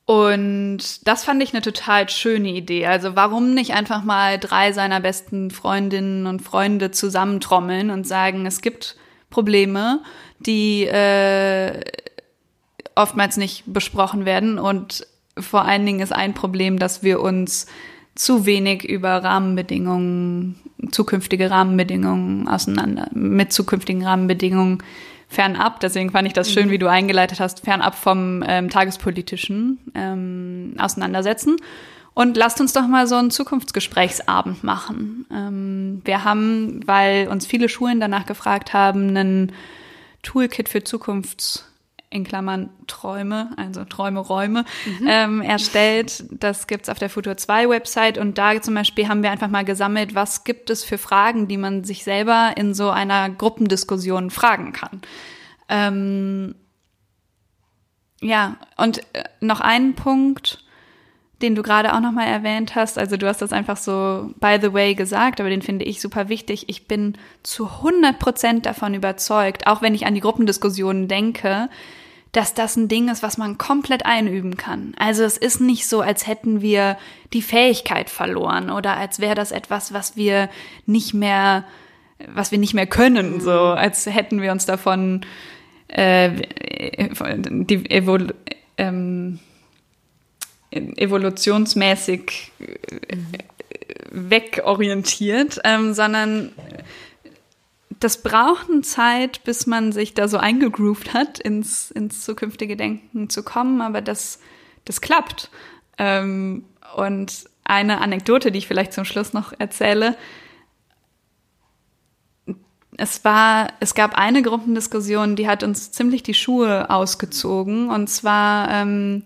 Und das fand ich eine total schöne Idee. Also warum nicht einfach mal drei seiner besten Freundinnen und Freunde zusammentrommeln und sagen, es gibt Probleme, die äh, oftmals nicht besprochen werden. Und vor allen Dingen ist ein Problem, dass wir uns zu wenig über Rahmenbedingungen, zukünftige Rahmenbedingungen auseinander, mit zukünftigen Rahmenbedingungen fernab. Deswegen fand ich das schön, mhm. wie du eingeleitet hast, fernab vom ähm, tagespolitischen ähm, auseinandersetzen. Und lasst uns doch mal so einen Zukunftsgesprächsabend machen. Ähm, wir haben, weil uns viele Schulen danach gefragt haben, einen Toolkit für Zukunfts in Klammern Träume, also Träume, Räume, mhm. ähm, erstellt. Das gibt's auf der Futur 2 Website und da zum Beispiel haben wir einfach mal gesammelt, was gibt es für Fragen, die man sich selber in so einer Gruppendiskussion fragen kann. Ähm, ja, und äh, noch einen Punkt, den du gerade auch nochmal erwähnt hast. Also du hast das einfach so by the way gesagt, aber den finde ich super wichtig. Ich bin zu 100 Prozent davon überzeugt, auch wenn ich an die Gruppendiskussionen denke, dass das ein Ding ist, was man komplett einüben kann. Also es ist nicht so, als hätten wir die Fähigkeit verloren oder als wäre das etwas, was wir nicht mehr, was wir nicht mehr können, so als hätten wir uns davon äh, die Evol ähm, evolutionsmäßig äh, wegorientiert, ähm, sondern das braucht eine Zeit, bis man sich da so eingegroovt hat, ins, ins zukünftige Denken zu kommen, aber das, das klappt. Ähm, und eine Anekdote, die ich vielleicht zum Schluss noch erzähle. Es war, es gab eine Gruppendiskussion, die hat uns ziemlich die Schuhe ausgezogen. Und zwar ähm,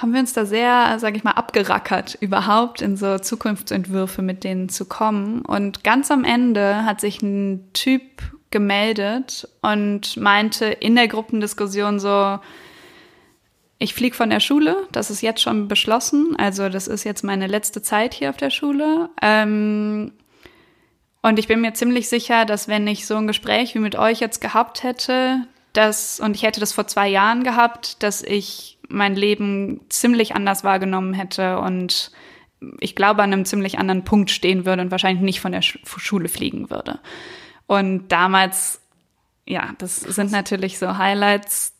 haben wir uns da sehr, sage ich mal, abgerackert, überhaupt in so Zukunftsentwürfe mit denen zu kommen. Und ganz am Ende hat sich ein Typ gemeldet und meinte in der Gruppendiskussion so, ich fliege von der Schule, das ist jetzt schon beschlossen, also das ist jetzt meine letzte Zeit hier auf der Schule. Ähm, und ich bin mir ziemlich sicher, dass wenn ich so ein Gespräch wie mit euch jetzt gehabt hätte, dass, und ich hätte das vor zwei Jahren gehabt, dass ich mein Leben ziemlich anders wahrgenommen hätte und ich glaube, an einem ziemlich anderen Punkt stehen würde und wahrscheinlich nicht von der Schule fliegen würde. Und damals, ja, das sind natürlich so Highlights,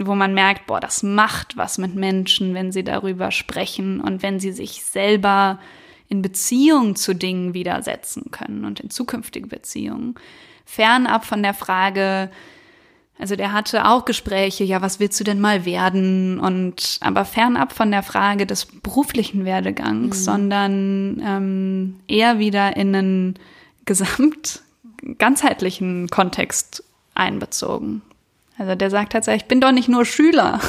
wo man merkt, boah, das macht was mit Menschen, wenn sie darüber sprechen und wenn sie sich selber in Beziehung zu Dingen widersetzen können und in zukünftige Beziehungen. Fernab von der Frage, also der hatte auch Gespräche, ja, was willst du denn mal werden? Und aber fernab von der Frage des beruflichen Werdegangs, mhm. sondern ähm, eher wieder in einen gesamt ganzheitlichen Kontext einbezogen. Also der sagt tatsächlich, ich bin doch nicht nur Schüler.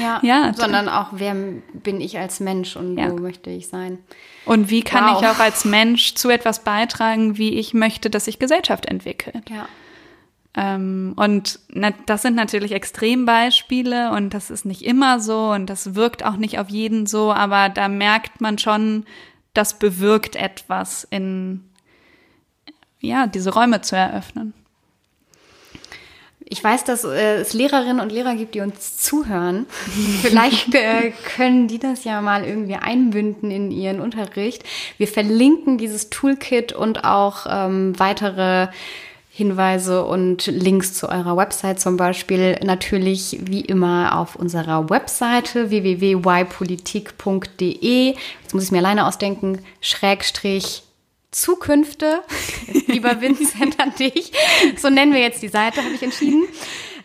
Ja, ja sondern auch, wer bin ich als Mensch und ja. wo möchte ich sein. Und wie kann wow. ich auch als Mensch zu etwas beitragen, wie ich möchte, dass sich Gesellschaft entwickelt. Ja. Ähm, und das sind natürlich Extrembeispiele und das ist nicht immer so und das wirkt auch nicht auf jeden so, aber da merkt man schon, das bewirkt etwas in, ja, diese Räume zu eröffnen. Ich weiß, dass äh, es Lehrerinnen und Lehrer gibt, die uns zuhören. Vielleicht äh, können die das ja mal irgendwie einbinden in ihren Unterricht. Wir verlinken dieses Toolkit und auch ähm, weitere Hinweise und Links zu eurer Website zum Beispiel natürlich wie immer auf unserer Webseite www.ypolitik.de. Jetzt muss ich mir alleine ausdenken, Schrägstrich Zukünfte, lieber Vincent an dich. So nennen wir jetzt die Seite, habe ich entschieden.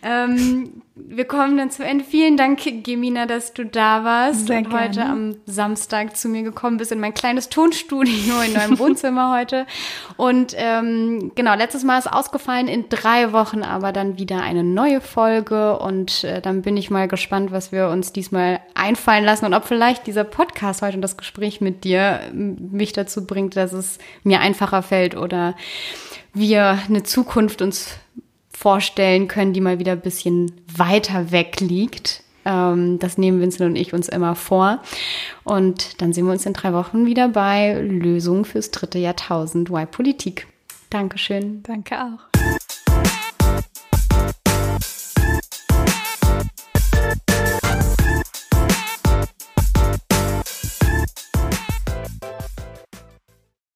Ähm, wir kommen dann zum Ende. Vielen Dank, Gemina, dass du da warst Sehr und gerne. heute am Samstag zu mir gekommen bist in mein kleines Tonstudio in meinem Wohnzimmer heute. Und ähm, genau, letztes Mal ist ausgefallen, in drei Wochen aber dann wieder eine neue Folge. Und äh, dann bin ich mal gespannt, was wir uns diesmal einfallen lassen und ob vielleicht dieser Podcast heute und das Gespräch mit dir mich dazu bringt, dass es mir einfacher fällt oder wir eine Zukunft uns vorstellen können, die mal wieder ein bisschen weiter weg liegt. Ähm, das nehmen Vincent und ich uns immer vor. Und dann sehen wir uns in drei Wochen wieder bei Lösungen fürs dritte Jahrtausend Y Politik. Dankeschön. Danke auch.